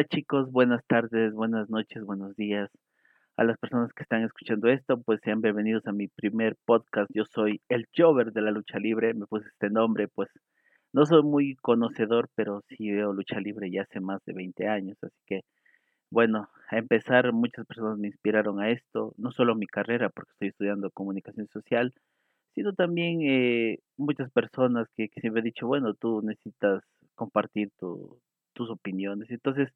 Hola chicos, buenas tardes, buenas noches, buenos días. A las personas que están escuchando esto, pues sean bienvenidos a mi primer podcast. Yo soy el Jover de la lucha libre, me puse este nombre, pues no soy muy conocedor, pero sí veo lucha libre ya hace más de 20 años, así que bueno, a empezar muchas personas me inspiraron a esto, no solo mi carrera, porque estoy estudiando comunicación social, sino también eh, muchas personas que, siempre he dicho, bueno, tú necesitas compartir tu, tus opiniones. Entonces,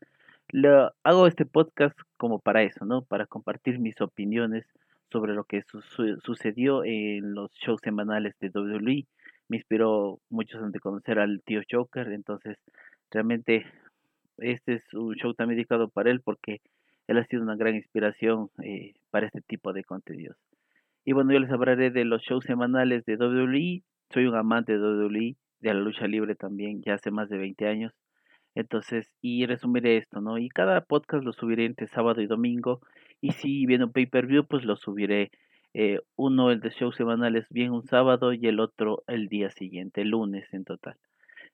lo, hago este podcast como para eso, ¿no? Para compartir mis opiniones sobre lo que su, su, sucedió en los shows semanales de WWE. Me inspiró mucho antes de conocer al tío Joker, entonces realmente este es un show también dedicado para él porque él ha sido una gran inspiración eh, para este tipo de contenidos. Y bueno, yo les hablaré de los shows semanales de WWE. Soy un amante de WWE, de la lucha libre también, ya hace más de 20 años. Entonces, y resumiré esto, ¿no? Y cada podcast lo subiré entre sábado y domingo. Y si viene un pay-per-view, pues lo subiré eh, uno el de shows semanales bien un sábado y el otro el día siguiente, el lunes en total.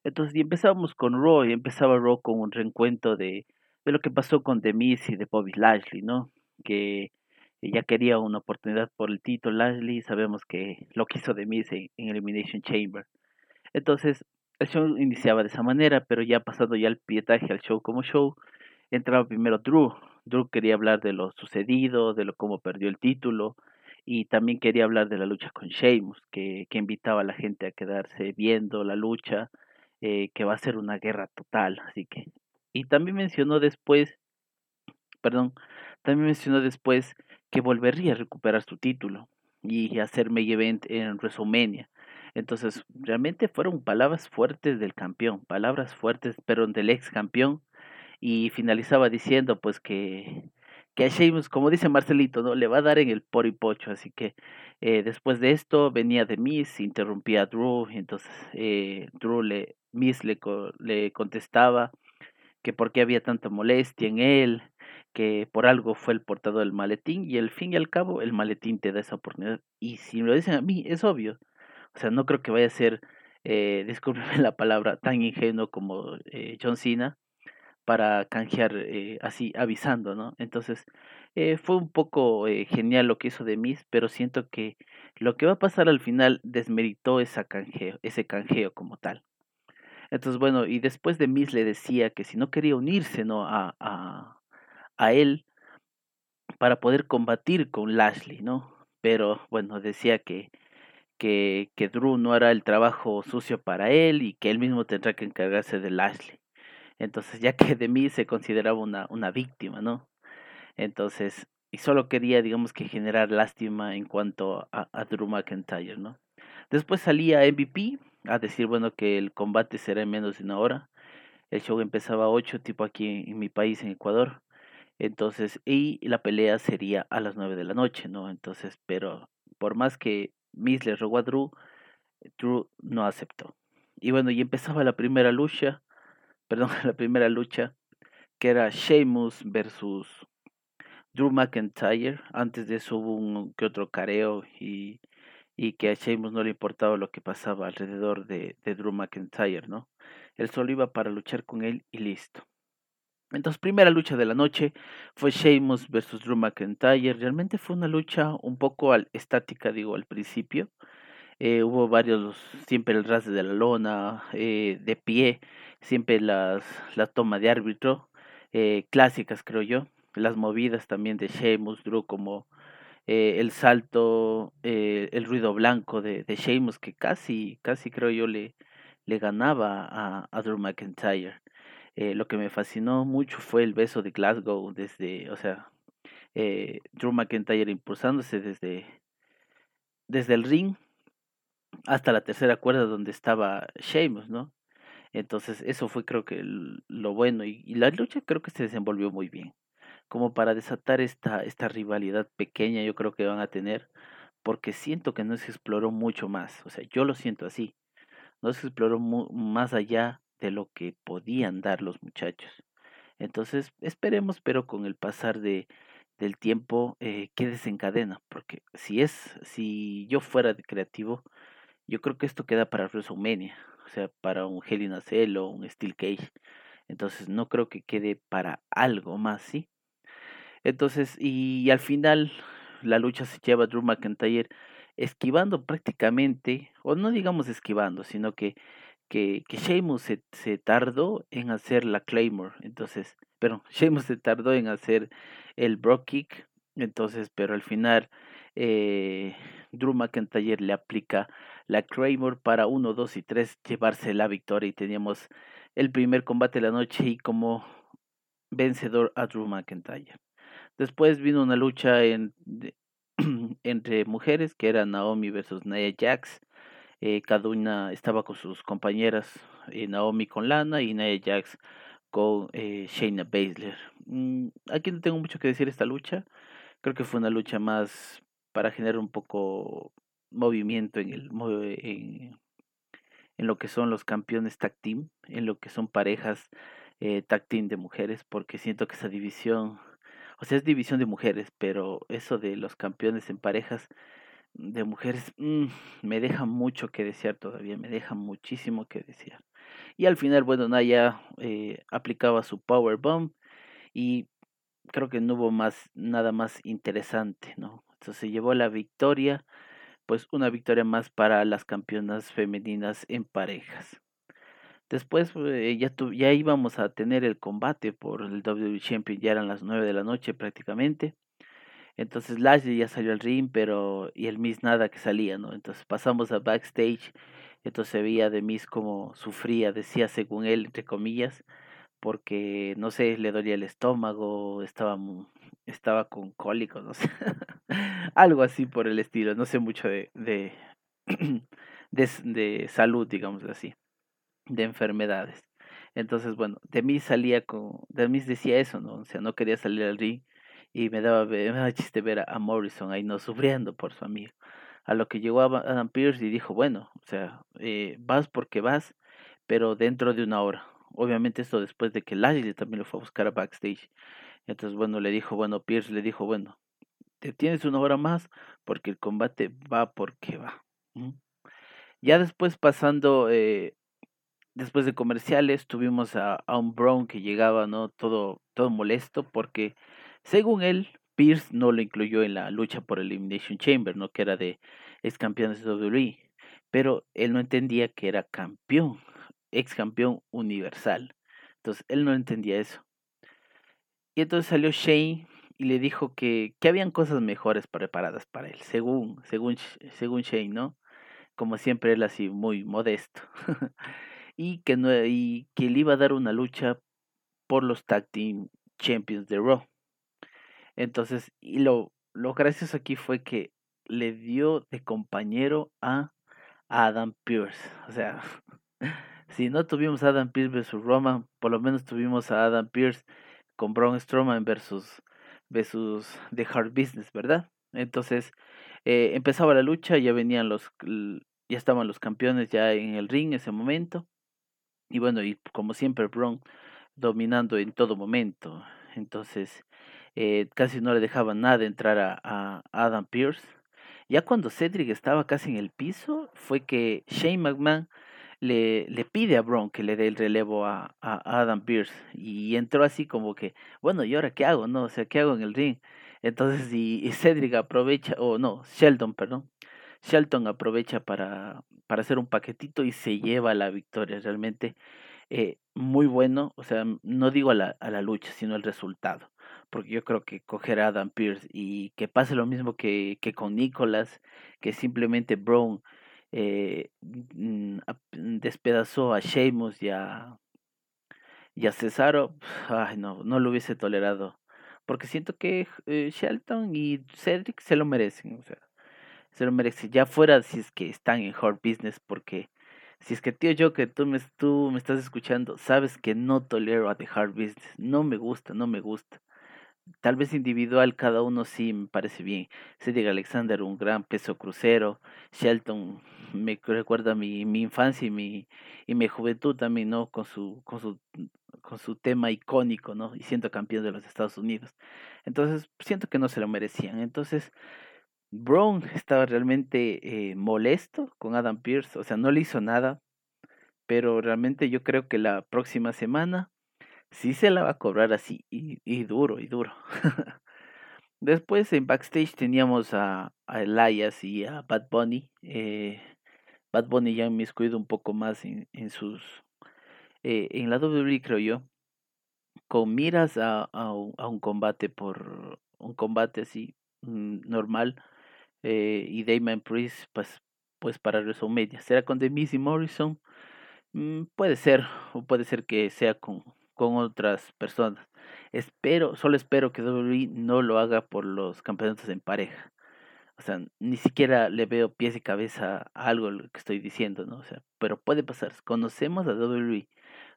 Entonces, y empezamos con Raw, y empezaba Raw con un reencuentro de, de lo que pasó con The y de Bobby Lashley, ¿no? Que ya quería una oportunidad por el título Lashley, sabemos que lo quiso The en Elimination Chamber. Entonces, el show iniciaba de esa manera, pero ya pasando ya el pietaje al show como show, entraba primero Drew. Drew quería hablar de lo sucedido, de lo cómo perdió el título, y también quería hablar de la lucha con Sheamus, que, que invitaba a la gente a quedarse viendo la lucha, eh, que va a ser una guerra total, así que. Y también mencionó después, perdón, también mencionó después que volvería a recuperar su título y hacer main event en WrestleMania. Entonces, realmente fueron palabras fuertes del campeón, palabras fuertes, pero del ex campeón. Y finalizaba diciendo, pues, que, que a Sheamus, como dice Marcelito, ¿no? Le va a dar en el poripocho. Así que eh, después de esto venía de Miss, interrumpía a Drew. Entonces eh, Drew le, Miss le, le contestaba que por qué había tanta molestia en él, que por algo fue el portador del maletín. Y al fin y al cabo, el maletín te da esa oportunidad. Y si me lo dicen a mí, es obvio. O sea, no creo que vaya a ser, eh, discúlpeme la palabra, tan ingenuo como eh, John Cena para canjear eh, así avisando, ¿no? Entonces, eh, fue un poco genial lo que hizo de Miss, pero siento que lo que va a pasar al final desmeritó esa canjeo, ese canjeo como tal. Entonces, bueno, y después de Miss le decía que si no quería unirse, ¿no? A, a, a él para poder combatir con Lashley, ¿no? Pero bueno, decía que que, que Drew no hará el trabajo sucio para él y que él mismo tendrá que encargarse de Lashley. Entonces, ya que de mí se consideraba una, una víctima, ¿no? Entonces, y solo quería, digamos que generar lástima en cuanto a, a Drew McIntyre, ¿no? Después salía MVP a decir, bueno, que el combate será en menos de una hora. El show empezaba a 8, tipo aquí en mi país, en Ecuador. Entonces, y la pelea sería a las 9 de la noche, ¿no? Entonces, pero por más que Miz le rogó a Drew, Drew no aceptó. Y bueno, y empezaba la primera lucha, perdón, la primera lucha, que era Sheamus versus Drew McIntyre. Antes de eso hubo un que otro careo y, y que a Sheamus no le importaba lo que pasaba alrededor de, de Drew McIntyre, ¿no? Él solo iba para luchar con él y listo. Entonces, primera lucha de la noche fue Sheamus versus Drew McIntyre. Realmente fue una lucha un poco al, estática, digo, al principio. Eh, hubo varios, siempre el ras de la lona, eh, de pie, siempre las, la toma de árbitro, eh, clásicas creo yo. Las movidas también de Sheamus, Drew, como el salto, el ruido blanco de, de Sheamus, que casi, casi creo yo le, le ganaba a, a Drew McIntyre. Eh, lo que me fascinó mucho fue el beso de Glasgow desde, o sea, eh, Drew McIntyre impulsándose desde, desde el ring hasta la tercera cuerda donde estaba Sheamus, ¿no? Entonces eso fue creo que lo bueno y, y, la lucha creo que se desenvolvió muy bien. Como para desatar esta, esta rivalidad pequeña yo creo que van a tener porque siento que no se exploró mucho más, o sea, yo lo siento así, no se exploró más allá de lo que podían dar los muchachos. Entonces, esperemos, pero con el pasar de, del tiempo, eh, ¿qué desencadena? Porque si es, si yo fuera de creativo, yo creo que esto queda para WrestleMania, o sea, para un Hell in Cell o un Steel Cage. Entonces no creo que quede para algo más, ¿sí? Entonces, y al final la lucha se lleva a Drew McIntyre esquivando prácticamente, o no digamos esquivando, sino que, que, que Sheamus se, se tardó en hacer la Claymore, entonces, pero Sheamus se tardó en hacer el Brock Kick, entonces, pero al final eh, Drew McIntyre le aplica la Claymore para 1, 2 y 3 llevarse la victoria y teníamos el primer combate de la noche y como vencedor a Drew McIntyre. Después vino una lucha en, entre mujeres, que era Naomi versus Nia Jax. Eh, cada una estaba con sus compañeras, eh, Naomi con Lana y Nia Jax con eh, Shayna Baszler. Mm, aquí no tengo mucho que decir esta lucha. Creo que fue una lucha más para generar un poco movimiento en el en, lo que son los campeones tag team, en lo que son parejas eh, tag team de mujeres, porque siento que esa división o sea, es división de mujeres, pero eso de los campeones en parejas de mujeres mm, me deja mucho que desear todavía, me deja muchísimo que desear. Y al final, bueno, Naya eh, aplicaba su power bomb y creo que no hubo más nada más interesante, ¿no? Entonces se llevó la victoria, pues una victoria más para las campeonas femeninas en parejas. Después eh, ya, ya íbamos a tener el combate por el WWE Champion, ya eran las 9 de la noche prácticamente. Entonces Lashley ya salió al ring, pero y el Miss nada que salía, ¿no? Entonces pasamos a backstage, entonces se veía de Miss como sufría, decía según él, entre comillas, porque no sé, le dolía el estómago, estaba estaba con cólicos, no sé, algo así por el estilo, no sé mucho de, de, de, salud, digamos así de enfermedades. Entonces, bueno, de mí salía con, de mí decía eso, ¿no? O sea, no quería salir al ring y me daba, me daba chiste ver a, Morrison ahí no sufriendo por su amigo. A lo que llegó Adam Pierce y dijo, bueno, o sea, eh, vas porque vas, pero dentro de una hora. Obviamente esto después de que Lashley también lo fue a buscar a backstage. Entonces, bueno, le dijo, bueno, Pierce le dijo, bueno, te tienes una hora más porque el combate va porque va. Ya después pasando eh, después de comerciales tuvimos a, un Brown que llegaba, ¿no? Todo, todo molesto porque, según él, Pierce no lo incluyó en la lucha por Elimination Chamber, ¿no? Que era de ex campeón de WWE. Pero él no entendía que era campeón, ex campeón universal. Entonces, él no entendía eso. Y entonces salió Shane y le dijo que, que habían cosas mejores preparadas para él, según, según, según Shane, ¿no? Como siempre, él así muy modesto. y que, no, y que le iba a dar una lucha por los Tag Team Champions de Raw. Entonces, y lo, lo gracioso aquí fue que le dio de compañero a Adam Pierce. O sea, si no tuvimos a Adam Pierce versus Roman, por lo menos tuvimos a Adam Pierce con Braun Strowman versus, versus The Hard Business, ¿verdad? Entonces, eh, empezaba la lucha, ya venían los, ya estaban los campeones ya en el ring en ese momento. Y bueno, y como siempre, Braun dominando en todo momento. Entonces, eh, casi no le dejaban nada entrar a, Adam Pierce. Ya cuando Cedric estaba casi en el piso, fue que Shane McMahon le, le pide a Braun que le dé el relevo a, Adam Pierce. Y entró así como que, bueno, ¿y ahora qué hago? No, o sea, ¿qué hago en el ring? Entonces, y, y Cedric aprovecha, o no, Sheldon, perdón. Shelton aprovecha para, para hacer un paquetito y se lleva la victoria. Realmente eh, muy bueno, o sea, no digo a la, a la lucha, sino el resultado. Porque yo creo que coger a Adam Pierce y que pase lo mismo que, que con Nicholas, que simplemente Brown eh, mm, despedazó a Sheamus y a, y Cesaro, ay, no, no lo hubiese tolerado. Porque siento que eh, Shelton y Cedric se lo merecen. Se lo merece. Ya fuera si es que están en hard business, porque si es que tío yo que tú me, tú me estás escuchando, sabes que no tolero a The Hard Business. No me gusta, no me gusta. Tal vez individual, cada uno sí me parece bien. Cedric Alexander, un gran peso crucero. Shelton, me recuerda mi, mi infancia y mi, y mi juventud también, ¿no? Con su, con su, con su tema icónico, ¿no? Y siendo campeón de los Estados Unidos. Entonces, siento que no se lo merecían. Entonces, Brown estaba realmente eh, molesto con Adam Pierce, o sea, no le hizo nada, pero realmente yo creo que la próxima semana sí se la va a cobrar así y, duro y duro. Después en backstage teníamos a, a, Elias y a Bad Bunny. Eh, Bad Bunny ya me inmiscuido un poco más en, en sus eh, en la WWE creo yo con miras a, a, a, un combate por un combate así mm, normal eh, y Damon Priest pues pues para WrestleMania será con The Miz y Morrison mm, puede ser o puede ser que sea con con otras personas espero solo espero que WWE no lo haga por los campeonatos en pareja o sea, ni siquiera le veo pies y cabeza a algo lo que estoy diciendo, ¿no? O sea, pero puede pasar. Conocemos a WWE,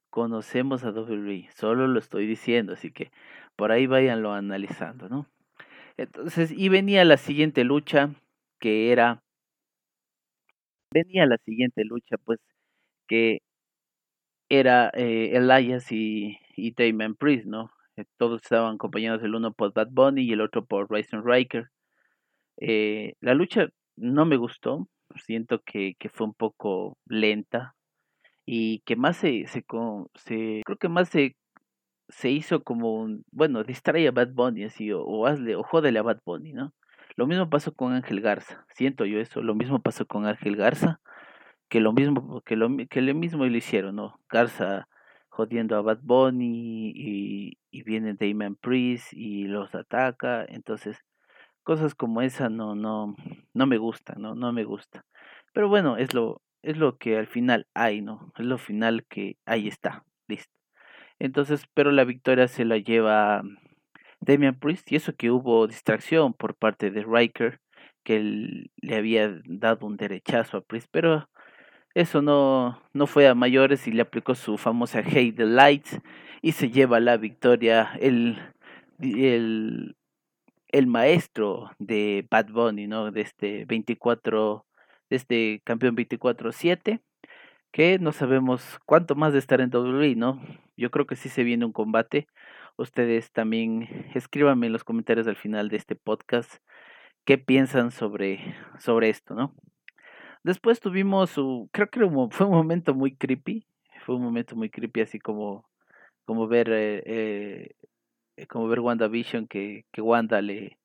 conocemos a WWE, solo lo estoy diciendo, así que por ahí váyanlo analizando, ¿no? Entonces, y venía la siguiente lucha, que era, venía la siguiente lucha, pues, que era eh, Elias y, y Damon Priest, ¿no? Eh, todos estaban acompañados el uno por Bad Bunny y el otro por Ryzen Riker. Eh, la lucha no me gustó, siento que, que fue un poco lenta y que más se, se, se creo que más se, se hizo como un, bueno, distrae a Bad Bunny así, o, o hazle, o jódele a Bad Bunny, ¿no? Lo mismo pasó con Ángel Garza, siento yo eso, lo mismo pasó con Ángel Garza, que lo mismo, que lo, que lo mismo lo hicieron, ¿no? Garza jodiendo a Bad Bunny y, y viene Damon Priest y los ataca, entonces cosas como esa no, no, no me gusta, no, no me gusta. Pero bueno, es lo, es lo que al final hay, ¿no? Es lo final que ahí está, listo. Entonces, pero la victoria se la lleva Damian Priest y eso que hubo distracción por parte de Riker, que le había dado un derechazo a Priest, pero eso no, no fue a mayores y le aplicó su famosa Hate the Lights y se lleva la victoria el, el el maestro de Bad Bunny, ¿no? De este 24, de este campeón 24-7, que no sabemos cuánto más de estar en WWE, ¿no? Yo creo que sí se viene un combate. Ustedes también escríbanme en los comentarios al final de este podcast qué piensan sobre, sobre esto, ¿no? Después tuvimos su, creo que fue un momento muy creepy, fue un momento muy creepy, así como, como ver eh, eh, eh, como ver WandaVision que, que Wanda le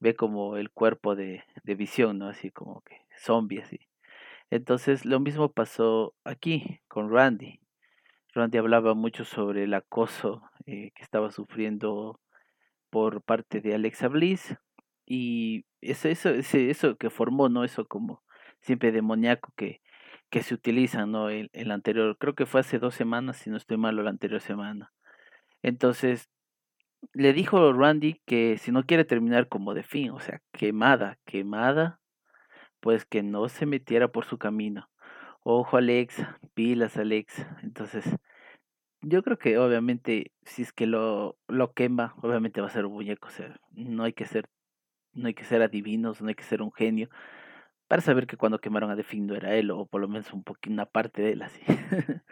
ve como el cuerpo de, de visión, ¿no? Así como que zombie, así. Entonces lo mismo pasó aquí con Randy. Randy hablaba mucho sobre el acoso eh, que estaba sufriendo por parte de Alexa Bliss y eso, eso, eso que formó, ¿no? Eso como siempre demoníaco que, que se utiliza, ¿no? El, el anterior, creo que fue hace dos semanas, si no estoy malo, la anterior semana. Entonces, le dijo Randy que si no quiere terminar como de fin, o sea, quemada, quemada, pues que no se metiera por su camino. Ojo Alex, pilas Alex. Entonces, yo creo que obviamente si es que lo, lo quema, obviamente va a ser un muñeco, o sea, no hay que ser, no hay que ser adivinos, no hay que ser un genio para saber que cuando quemaron a no era él, o por lo menos un una parte de él así.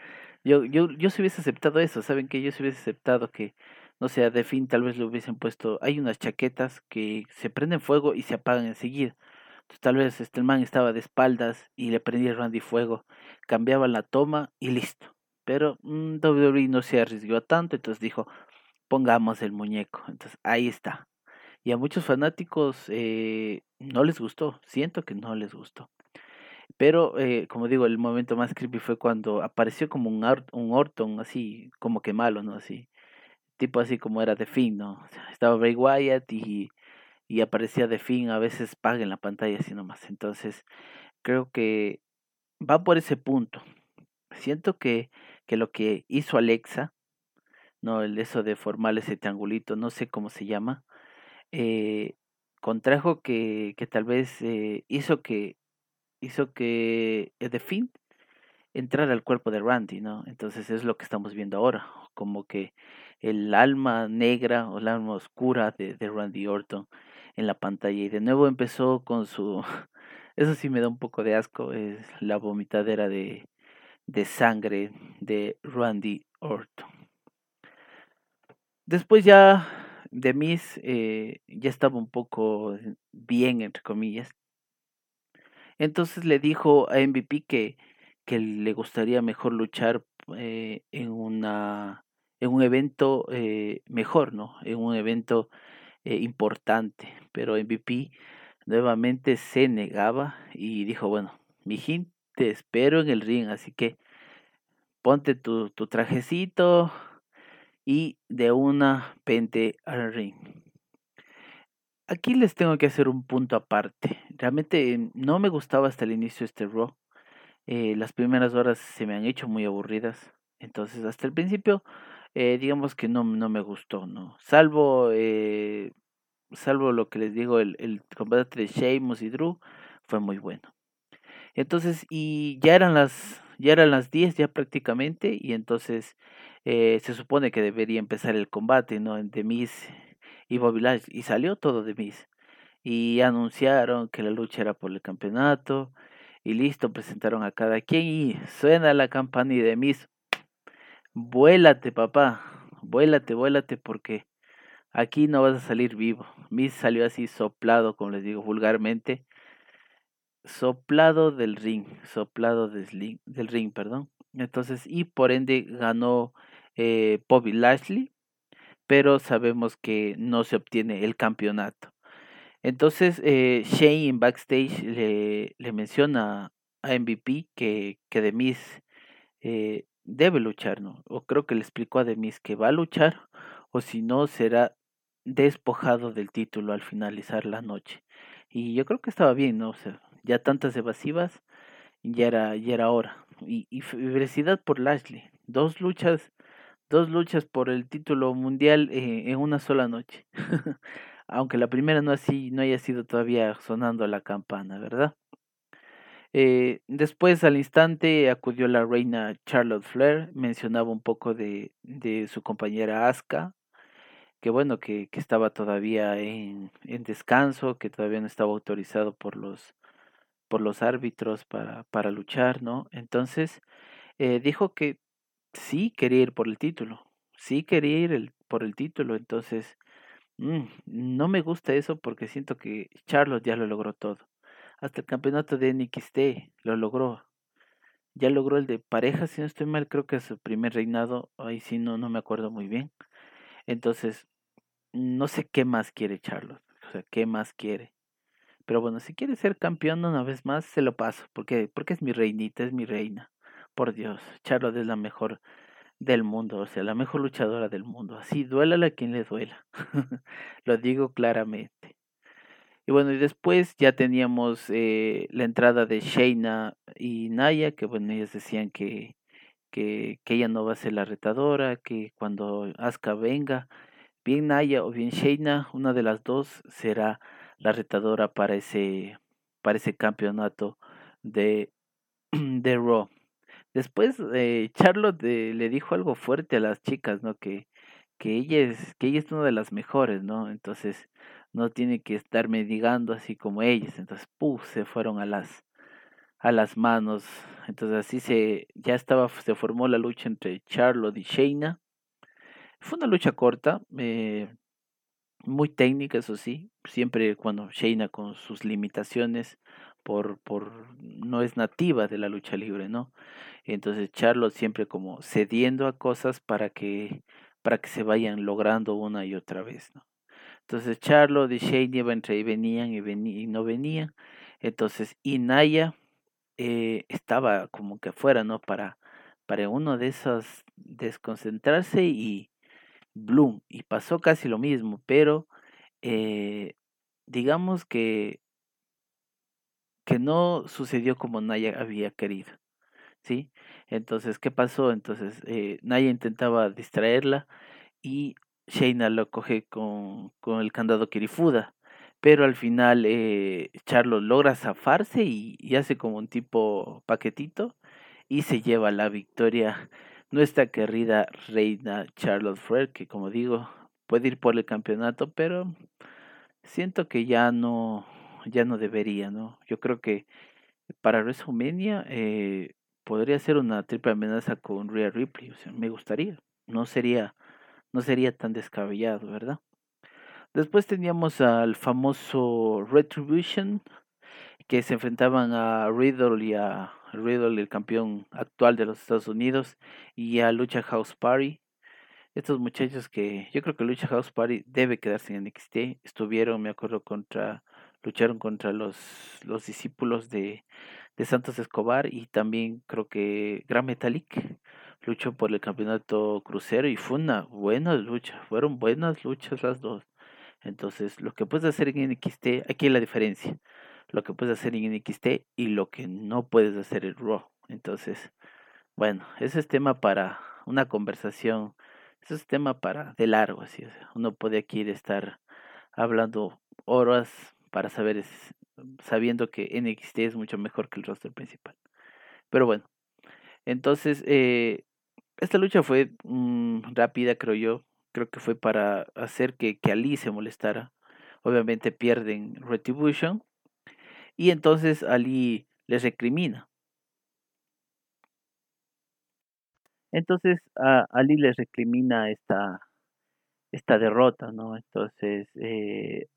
yo, yo, yo si hubiese aceptado eso, ¿saben que Yo si hubiese aceptado que no sé, fin tal vez le hubiesen puesto, hay unas chaquetas que se prenden fuego y se apagan enseguida. Entonces, tal vez este man estaba de espaldas y le prendía Randy fuego, cambiaba la toma y listo. Pero mmm, WWE no se arriesgó tanto, entonces dijo, pongamos el muñeco. Entonces ahí está. Y a muchos fanáticos eh, no les gustó, siento que no les gustó. Pero, eh, como digo, el momento más creepy fue cuando apareció como un, un Orton, así, como que malo, ¿no? Así, tipo así como era de fin, ¿no? estaba Bray Wyatt y, y aparecía de fin, a veces paga en la pantalla así nomás. Entonces, creo que va por ese punto. Siento que, que lo que hizo Alexa, no el eso de formar ese triangulito, no sé cómo se llama, eh, contrajo que, que tal vez eh, hizo que hizo que The Fin entrara al cuerpo de Randy, ¿no? Entonces es lo que estamos viendo ahora, como que el alma negra o el alma oscura de, de Randy Orton en la pantalla y de nuevo empezó con su eso sí me da un poco de asco es la vomitadera de, de sangre de Randy Orton después ya de Miss eh, ya estaba un poco bien entre comillas entonces le dijo a MVP que, que le gustaría mejor luchar eh, en una en un evento eh, mejor, ¿no? En un evento eh, importante. Pero MVP nuevamente se negaba y dijo, bueno, mijín, te espero en el ring, así que ponte tu, tu trajecito y de una pente al ring. Aquí les tengo que hacer un punto aparte. Realmente no me gustaba hasta el inicio este Raw. Eh, las primeras horas se me han hecho muy aburridas. Entonces, hasta el principio, eh, digamos que no, no me gustó, ¿no? Salvo, eh, salvo lo que les digo, el, el combate de Sheamus y Drew fue muy bueno. Entonces, y ya eran las, ya eran las 10 ya prácticamente, y entonces eh, se supone que debería empezar el combate, ¿no? De Miss y Bobby Lashley, y salió todo de Miss. Y anunciaron que la lucha era por el campeonato, y listo, presentaron a cada quien, y suena la campanilla de Miss. Vuélate, papá, vuélate, vuélate, porque aquí no vas a salir vivo. Miss salió así soplado, como les digo vulgarmente, soplado del ring, soplado del ring, perdón. Entonces, y por ende ganó eh, Bobby Lashley, pero sabemos que no se obtiene el campeonato. Entonces, eh, Shane backstage le, le, menciona a MVP que, que Demis eh, debe luchar, ¿no? O creo que le explicó a Demis que va a luchar, o si no, será despojado del título al finalizar la noche. Y yo creo que estaba bien, ¿no? Ya tantas evasivas, ya era, ya era hora. Y, y felicidad por Lashley. Dos luchas, dos luchas por el título mundial eh, en una sola noche. Aunque la primera no así, no haya sido todavía sonando la campana, ¿verdad? Eh, después al instante acudió la reina Charlotte Flair, mencionaba un poco de, de su compañera Asuka, que bueno, que, que estaba todavía en, en descanso, que todavía no estaba autorizado por los por los árbitros para, para luchar, ¿no? Entonces, eh, dijo que sí quería ir por el título, sí quería ir por el título, entonces, mm, no me gusta eso porque siento que Charlotte ya lo logró todo. Hasta el campeonato de NXT lo logró. Ya logró el de pareja, si no estoy mal, creo que su primer reinado, ahí sí no, no me acuerdo muy bien. Entonces, no sé qué más quiere Charlotte, o sea, qué más quiere. Pero bueno, si quiere ser campeón una vez más, se lo paso. Porque, porque es mi reinita, es mi reina. Por Dios, Charlotte es la mejor del mundo, o sea, la mejor luchadora del mundo. Así, duélala a quien le duela. lo digo claramente. Y bueno, y después ya teníamos eh, la entrada de Shayna y Naya, que bueno, ellas decían que, que, que ella no va a ser la retadora, que cuando Asuka venga, bien Naya o bien Shayna, una de las dos será la retadora para ese, para ese campeonato de, de Raw. Después eh, Charlotte eh, le dijo algo fuerte a las chicas, ¿no? Que, que ella es, que ella es una de las mejores, ¿no? Entonces no tiene que estar mendigando así como ellas. Entonces, puf, se fueron a las a las manos. Entonces así se ya estaba se formó la lucha entre Charlotte y Shayna. Fue una lucha corta, eh, muy técnica, eso sí, siempre cuando Shayna con sus limitaciones por, por no es nativa de la lucha libre, ¿no? Entonces Charlotte siempre como cediendo a cosas para que para que se vayan logrando una y otra vez, ¿no? Entonces Charlotte y Shayna iban entre y venían y, venían, y no venían. Entonces Inaya eh, estaba como que afuera, ¿no? Para, para uno de esos desconcentrarse y, Bloom y pasó casi lo mismo, pero eh, digamos que, que no sucedió como Naya había querido, ¿sí? Entonces, ¿qué pasó? Entonces, eh, Naya intentaba distraerla y Shayna lo coge con, con el candado Kirifuda, pero al final eh, logra zafarse y, y hace como un tipo paquetito y se lleva la victoria nuestra querida reina Charlotte Flair, que como digo, puede ir por el campeonato, pero siento que ya no, ya no debería, ¿no? Yo creo que para WrestleMania eh, podría ser una triple amenaza con Rhea Ripley, o sea, me gustaría, no sería, no sería tan descabellado, ¿verdad? Después teníamos al famoso Retribution, que se enfrentaban a Riddle y a Riddle, el campeón actual de los Estados Unidos, y a Lucha House Party. estos muchachos que yo creo que Lucha House Party debe quedarse en NXT. Estuvieron, me acuerdo, contra, lucharon contra los, los discípulos de, de Santos Escobar y también creo que Gran Metallic luchó por el campeonato crucero y fue una buena lucha, fueron buenas luchas las dos. Entonces, lo que puedes hacer en NXT, aquí es la diferencia, lo que puedes hacer en NXT y lo que no puedes hacer en Raw. Entonces, bueno, ese es tema para una conversación eso es tema para de largo, así. uno puede aquí estar hablando horas para saber, sabiendo que NXT es mucho mejor que el roster principal. Pero bueno, entonces, eh, esta lucha fue mm, rápida, creo yo. Creo que fue para hacer que, que Ali se molestara. Obviamente pierden Retribution. Y entonces Ali les recrimina. Entonces a Ali le recrimina esta, esta derrota, ¿no? Entonces eh,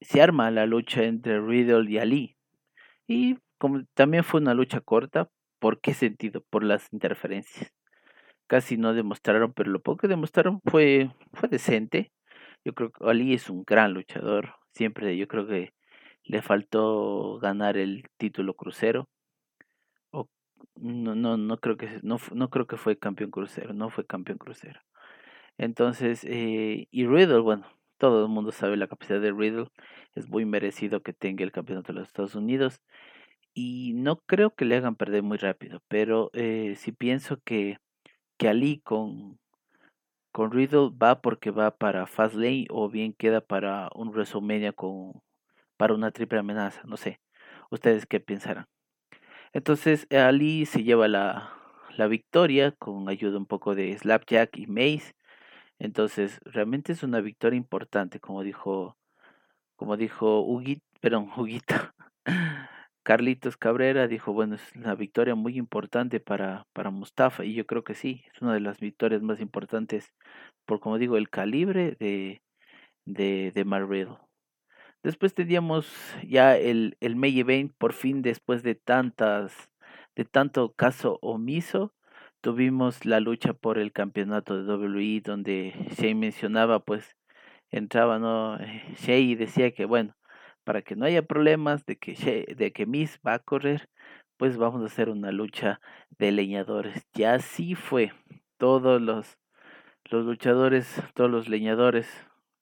se arma la lucha entre Riddle y Ali. Y como también fue una lucha corta, ¿por qué sentido? Por las interferencias. Casi no demostraron, pero lo poco que demostraron fue, fue decente. Yo creo que Ali es un gran luchador. Siempre yo creo que le faltó ganar el título crucero no, no, no creo que no, no creo que fue campeón crucero, no fue campeón crucero. Entonces, eh, y Riddle, bueno, todo el mundo sabe la capacidad de Riddle, es muy merecido que tenga el campeonato de los Estados Unidos y no creo que le hagan perder muy rápido, pero eh, sí pienso que, que Ali con, con Riddle va porque va para Fastlane o bien queda para un WrestleMania con para una triple amenaza, no sé. ¿Ustedes qué pensarán? Entonces Ali se lleva la, la victoria con ayuda un poco de Slapjack y Mace. Entonces realmente es una victoria importante, como dijo, como dijo Huguito, perdón, Huguito. Carlitos Cabrera dijo, bueno, es una victoria muy importante para, para Mustafa y yo creo que sí, es una de las victorias más importantes por, como digo, el calibre de, de, de Después teníamos ya el, el May Event, por fin después de tantas, de tanto caso omiso, tuvimos la lucha por el campeonato de WWE, donde Shane mencionaba, pues, entraba, ¿no? Eh, Shea y decía que, bueno, para que no haya problemas de que, de que Miss va a correr, pues vamos a hacer una lucha de leñadores. Ya así fue. Todos los, los luchadores, todos los leñadores,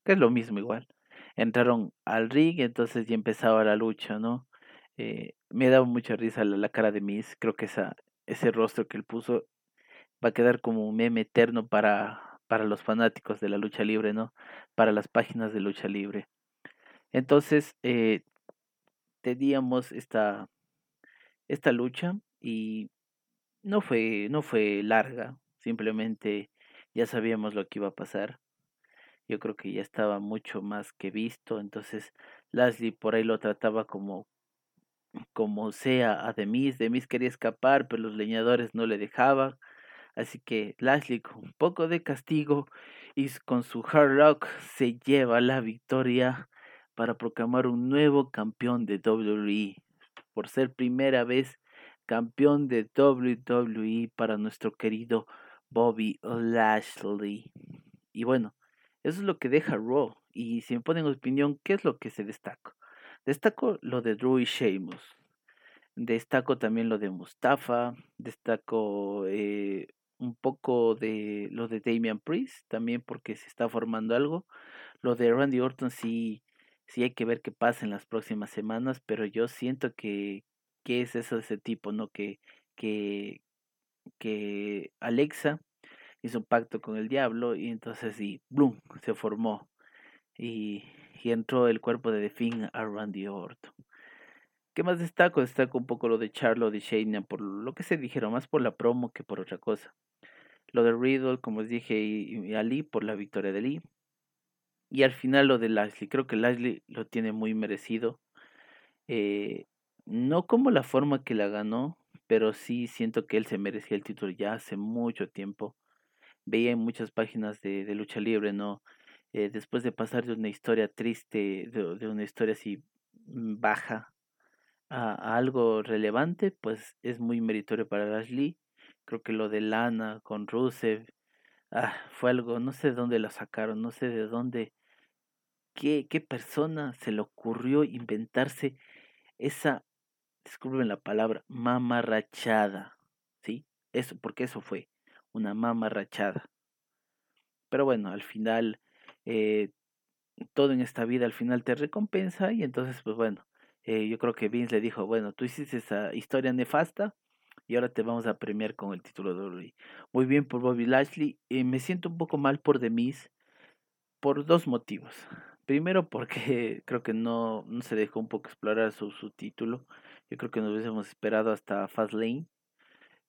que es lo mismo igual, entraron al ring, entonces ya empezaba la lucha, ¿no? Eh, me daba mucha risa la, cara de Miss, creo que esa, ese rostro que él puso va a quedar como un meme eterno para, para los fanáticos de la lucha libre, ¿no? Para las páginas de lucha libre. Entonces, eh, teníamos esta, esta lucha y no fue, no fue larga, simplemente ya sabíamos lo que iba a pasar yo creo que ya estaba mucho más que visto, entonces Lashley por ahí lo trataba como como sea a Demis, Demis quería escapar, pero los leñadores no le dejaban, así que Lashley con un poco de castigo y con su hard rock se lleva la victoria para proclamar un nuevo campeón de WWE, por ser primera vez campeón de WWE para nuestro querido Bobby Lashley. Y bueno, eso es lo que deja Raw. Y si me ponen opinión, ¿qué es lo que se destaca? Destaco lo de Drew y Sheamus. Destaco también lo de Mustafa. Destaco eh, un poco de lo de Damian Priest, también porque se está formando algo. Lo de Randy Orton sí, sí hay que ver qué pasa en las próximas semanas, pero yo siento que, que es eso de ese tipo, ¿no? Que, que, que Alexa hizo un pacto con el diablo y entonces y ¡blum! se formó y, y entró el cuerpo de The a Randy Orton. ¿Qué más destaco? Destaco un poco lo de Charlotte y Shayna por lo que se dijeron, más por la promo que por otra cosa. Lo de Riddle, como os dije, y, Ali por la victoria de Lee. Y al final lo de Lashley. Creo que Lashley lo tiene muy merecido. Eh, no como la forma que la ganó, pero sí siento que él se merecía el título ya hace mucho tiempo veía en muchas páginas de, de lucha libre, ¿no? Eh, después de pasar de una historia triste, de, una historia así mm, baja, a, algo relevante, pues es muy meritorio para Ashley. creo que lo de Lana con Rusev, ah, fue algo, no sé de dónde lo sacaron, no sé de dónde, qué, qué persona se le ocurrió inventarse esa, disculpen la palabra, mamarrachada, ¿sí? Eso, porque eso fue, una mamarrachada. Pero bueno, al final, eh, todo en esta vida al final te recompensa y entonces, pues bueno, eh, yo creo que Vince le dijo, bueno, tú hiciste esa historia nefasta y ahora te vamos a premiar con el título de WWE. Muy bien por Bobby Lashley. Eh, me siento un poco mal por The por dos motivos. Primero porque creo que no, no se dejó un poco explorar su, su título. Yo creo que nos hubiésemos esperado hasta Fastlane.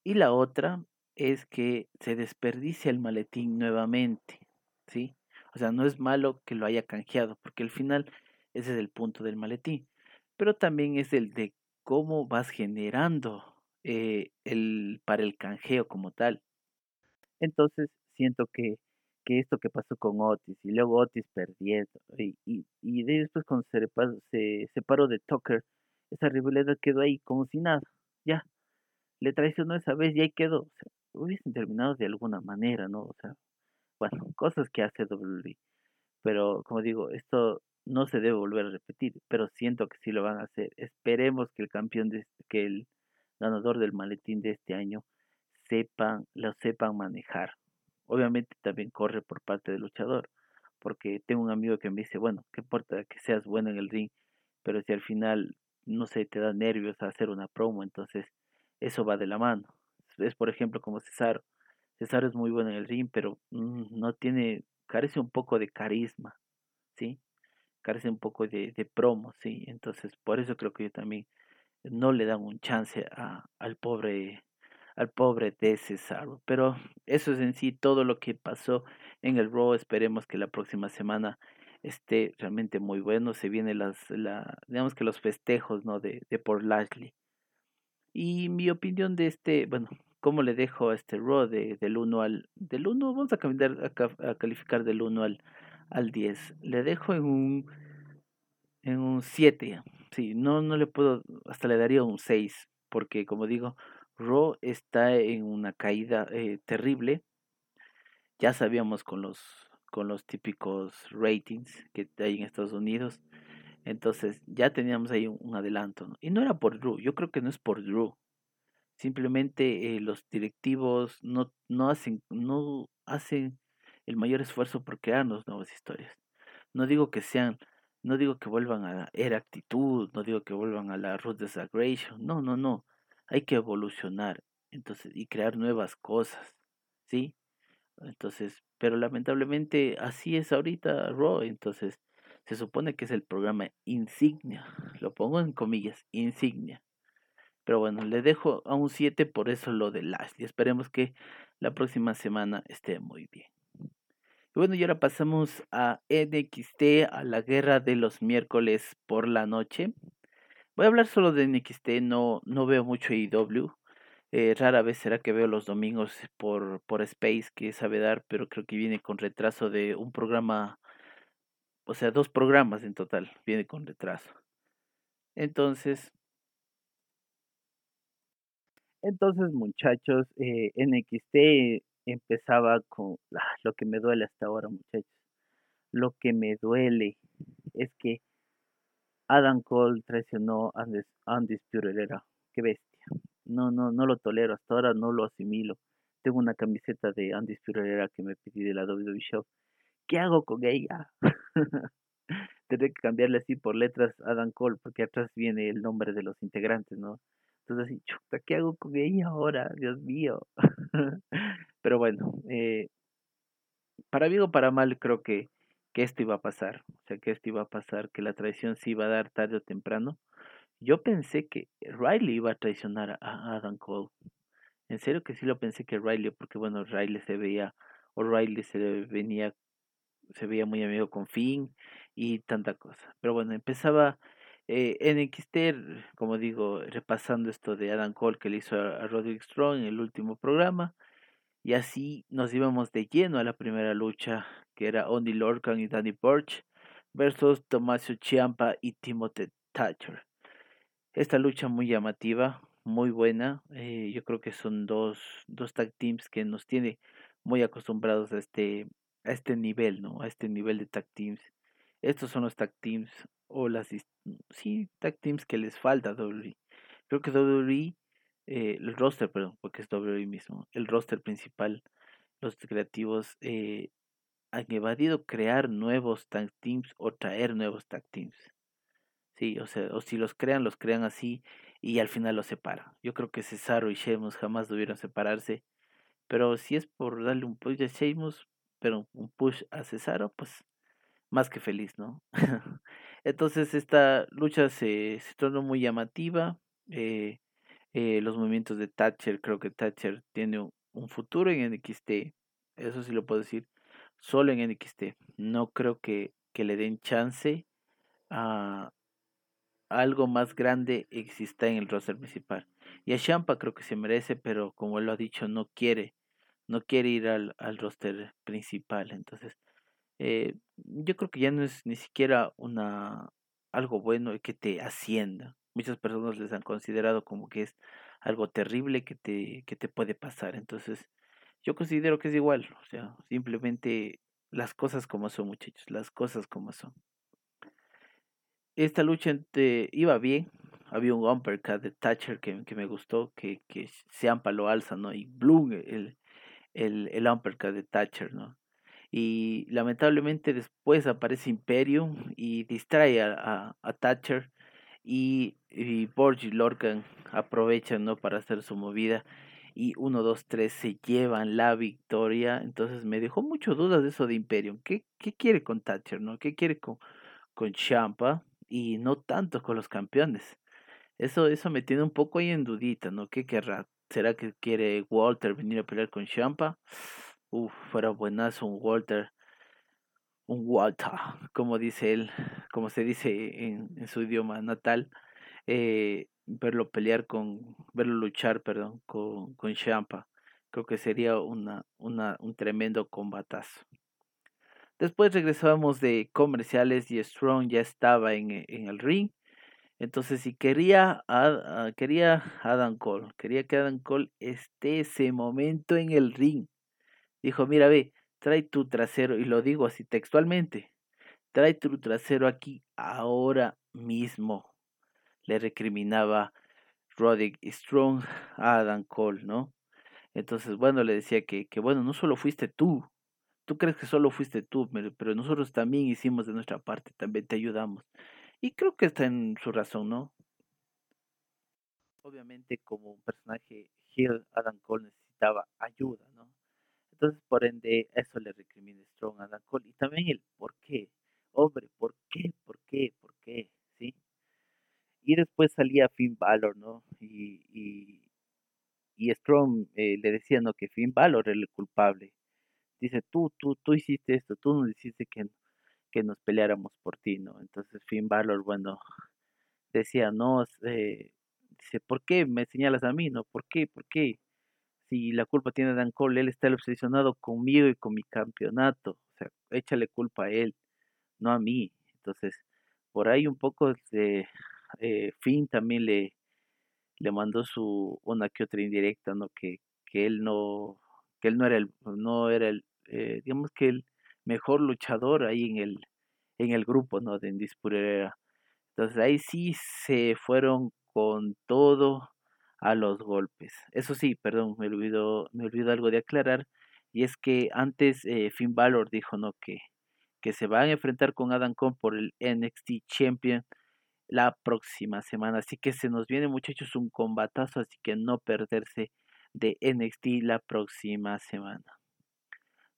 Y la otra es que se desperdicia el maletín nuevamente, ¿sí? O sea, no es malo que lo haya canjeado, porque al final ese es el punto del maletín. Pero también es el de cómo vas generando eh, el, para el canjeo como tal. Entonces, siento que, que esto que pasó con Otis y luego Otis perdiendo y, y, y después cuando se, se separó de Tucker, esa rivalidad quedó ahí como si nada, ya, le traicionó esa vez y ahí quedó. Hubiesen terminado de alguna manera, ¿no? O sea, bueno, cosas que hace WWE. Pero como digo, esto no se debe volver a repetir, pero siento que sí lo van a hacer. Esperemos que el campeón, de, que el ganador del maletín de este año sepan, lo sepan manejar. Obviamente también corre por parte del luchador, porque tengo un amigo que me dice, bueno, qué importa que seas bueno en el ring, pero si al final, no sé, te da nervios hacer una promo, entonces eso va de la mano. Es por ejemplo como Cesaro. Cesaro es muy bueno en el ring, pero mm, no tiene, carece un poco de carisma, ¿sí? Carece un poco de, de promo, ¿sí? Entonces, por eso creo que yo también no le dan un chance a, al pobre al pobre de Cesaro. Pero eso es en sí todo lo que pasó en el Raw. Esperemos que la próxima semana esté realmente muy bueno. Se vienen las, la, digamos que los festejos, ¿no? De, de por Lashley. Y mi opinión de este, bueno, ¿cómo le dejo a este Raw de, del 1 al, del 1, vamos a, cambiar, a, calificar del 1 al, al 10. Le dejo en un, en un 7 sí, no, no le puedo, hasta le daría un 6, porque como digo, Raw está en una caída eh, terrible. Ya sabíamos con los, con los típicos ratings que hay en Estados Unidos. Entonces ya teníamos ahí un, adelanto. Y no era por Drew, yo creo que no es por Drew. Simplemente eh, los directivos no, no, hacen, no hacen el mayor esfuerzo por crearnos nuevas historias. No digo que sean no digo que vuelvan a la actitud, no digo que vuelvan a la root desagration, no, no, no. Hay que evolucionar, entonces, y crear nuevas cosas, ¿sí? Entonces, pero lamentablemente así es ahorita Raw, entonces se supone que es el programa insignia, lo pongo en comillas, insignia. Pero bueno, le dejo a un 7 por eso lo de Lashley. Esperemos que la próxima semana esté muy bien bueno, y ahora pasamos a NXT, a la guerra de los miércoles por la noche. Voy a hablar solo de NXT, no, no veo mucho IW. E eh, rara vez será que veo los domingos por, por Space, que sabe dar, pero creo que viene con retraso de un programa, o sea, dos programas en total, viene con retraso. Entonces, entonces muchachos, eh, NXT empezaba con ah, lo que me duele hasta ahora, muchachos. Lo que me duele es que Adam Cole traicionó a Undisputed Era. Qué bestia. No, no, no lo tolero. Hasta ahora no lo asimilo. Tengo una camiseta de Undisputed Era que me pedí de la WWE Show. ¿Qué hago con ella? Tendré que cambiarle así por letras Adam Cole, porque atrás viene el nombre de los integrantes, ¿no? Entonces así, chuta, ¿qué hago con ella ahora? Dios mío. Pero bueno, eh, para bien o para mal creo que, que esto iba a pasar. O sea, que esto iba a pasar, que la traición sí iba a dar tarde o temprano. Yo pensé que Riley iba a traicionar a Adam Cole. En serio que sí lo pensé que Riley, porque bueno, Riley se veía, o Riley se venía, se veía muy amigo con Finn y tanta cosa. Pero bueno, empezaba eh, NXT, como digo, repasando esto de Adam Cole que le hizo a, a Roderick Strong en el último programa. Y así nos íbamos de lleno a la primera lucha, que era Only Lorcan y Danny Burch versus Tommaso Ciampa y Timothy Thatcher. Esta lucha muy llamativa, muy buena. Eh, yo creo que son dos, dos tag teams que nos tiene muy acostumbrados a este, a este nivel, ¿no? A este nivel de tag teams. Estos son los tag teams o las sí, tag teams que les falta a WWE. Creo que WWE, eh, el roster, perdón, porque es WWE mismo, el roster principal, los creativos eh, han evadido crear nuevos tag teams o traer nuevos tag teams. Sí, o sea, o si los crean, los crean así y al final los separan. Yo creo que Cesaro y Sheamus jamás debieron separarse, pero si es por darle un push a Sheamus, pero un push a Cesaro, pues más que feliz, ¿no? Entonces esta lucha se, se tornó muy llamativa. Eh, eh, los movimientos de Thatcher, creo que Thatcher tiene un, futuro en NXT, eso sí lo puedo decir, solo en NXT. No creo que, que le den chance a, algo más grande exista en el roster principal. Y a Champa creo que se merece, pero como él lo ha dicho, no quiere, no quiere ir al, al roster principal. Entonces, eh, yo creo que ya no es ni siquiera una algo bueno que te ascienda. Muchas personas les han considerado como que es algo terrible que te, que te puede pasar. Entonces, yo considero que es igual. O sea, simplemente las cosas como son, muchachos, las cosas como son. Esta lucha iba bien. Había un uppercut de Thatcher que, que me gustó, que, que Seampa lo alza, ¿no? Y Bloom, el, el, el de Thatcher, ¿no? Y lamentablemente después aparece Imperium y distrae a, a, Thatcher y, y Borg y Lorcan aprovechan. Para hacer su movida y 1, 2, 3 se llevan la victoria. Entonces me dejó mucho dudas de eso de Imperium. ¿Qué, qué quiere con Thatcher, no? ¿Qué quiere con, con Champa? y no tanto con los campeones. Eso, eso me tiene un poco ahí en dudita, ¿no? ¿Qué querrá? ¿Será que quiere Walter venir a pelear con Champa? Uf, fuera buenazo un Walter. Un Walter, como dice él, como se dice en, su idioma natal. Eh, verlo pelear con, verlo luchar, perdón, con, con Champa. Creo que sería una, una, un tremendo combatazo. Después regresábamos de comerciales y Strong ya estaba en, eh, en el ring. Entonces, si quería, a, quería Adam Cole, quería que Adam Cole esté ese momento en el ring. Dijo, mira, ve, trae tu trasero, y lo digo así textualmente, trae tu trasero aquí ahora mismo. Le recriminaba Roderick Strong a Adam Cole, ¿no? Entonces, bueno, le decía que, que bueno, no solo fuiste tú, tú crees que solo fuiste tú, pero nosotros también hicimos de nuestra parte, también te ayudamos. Y creo que está en su razón, ¿no? Obviamente como un personaje Hill, Adam Cole necesitaba ayuda, ¿no? Entonces, por ende, eso le recrimina Strong a Adam Cole. Y también el por qué. Hombre, ¿por qué? ¿Por qué? ¿Por qué? ¿Sí? Y después salía Finn Balor, ¿no? Y, y, y Strong eh, le decía, ¿no? Que Finn Balor era el culpable dice, tú, tú, tú hiciste esto, tú nos dijiste que, que nos peleáramos por ti, ¿no? Entonces Finn Balor, bueno, decía, no, eh, dice, ¿por qué me señalas a mí, no? ¿Por qué? ¿Por qué? Si la culpa tiene Dan Cole, él está obsesionado conmigo y con mi campeonato, o sea, échale culpa a él, no a mí. Entonces, por ahí un poco de eh, Finn también le, le mandó su una que otra indirecta, ¿no? Que, que él no, que él no era el, no era el, eh, digamos que el mejor luchador ahí en el, en el grupo, ¿no? De Indispurera. Entonces ahí sí se fueron con todo a los golpes. Eso sí, perdón, me olvidó, me olvidó algo de aclarar. Y es que antes eh, Finn Balor dijo, ¿no? Que, que se van a enfrentar con Adam Cole por el NXT Champion la próxima semana. Así que se nos viene muchachos un combatazo, así que no perderse de NXT la próxima semana.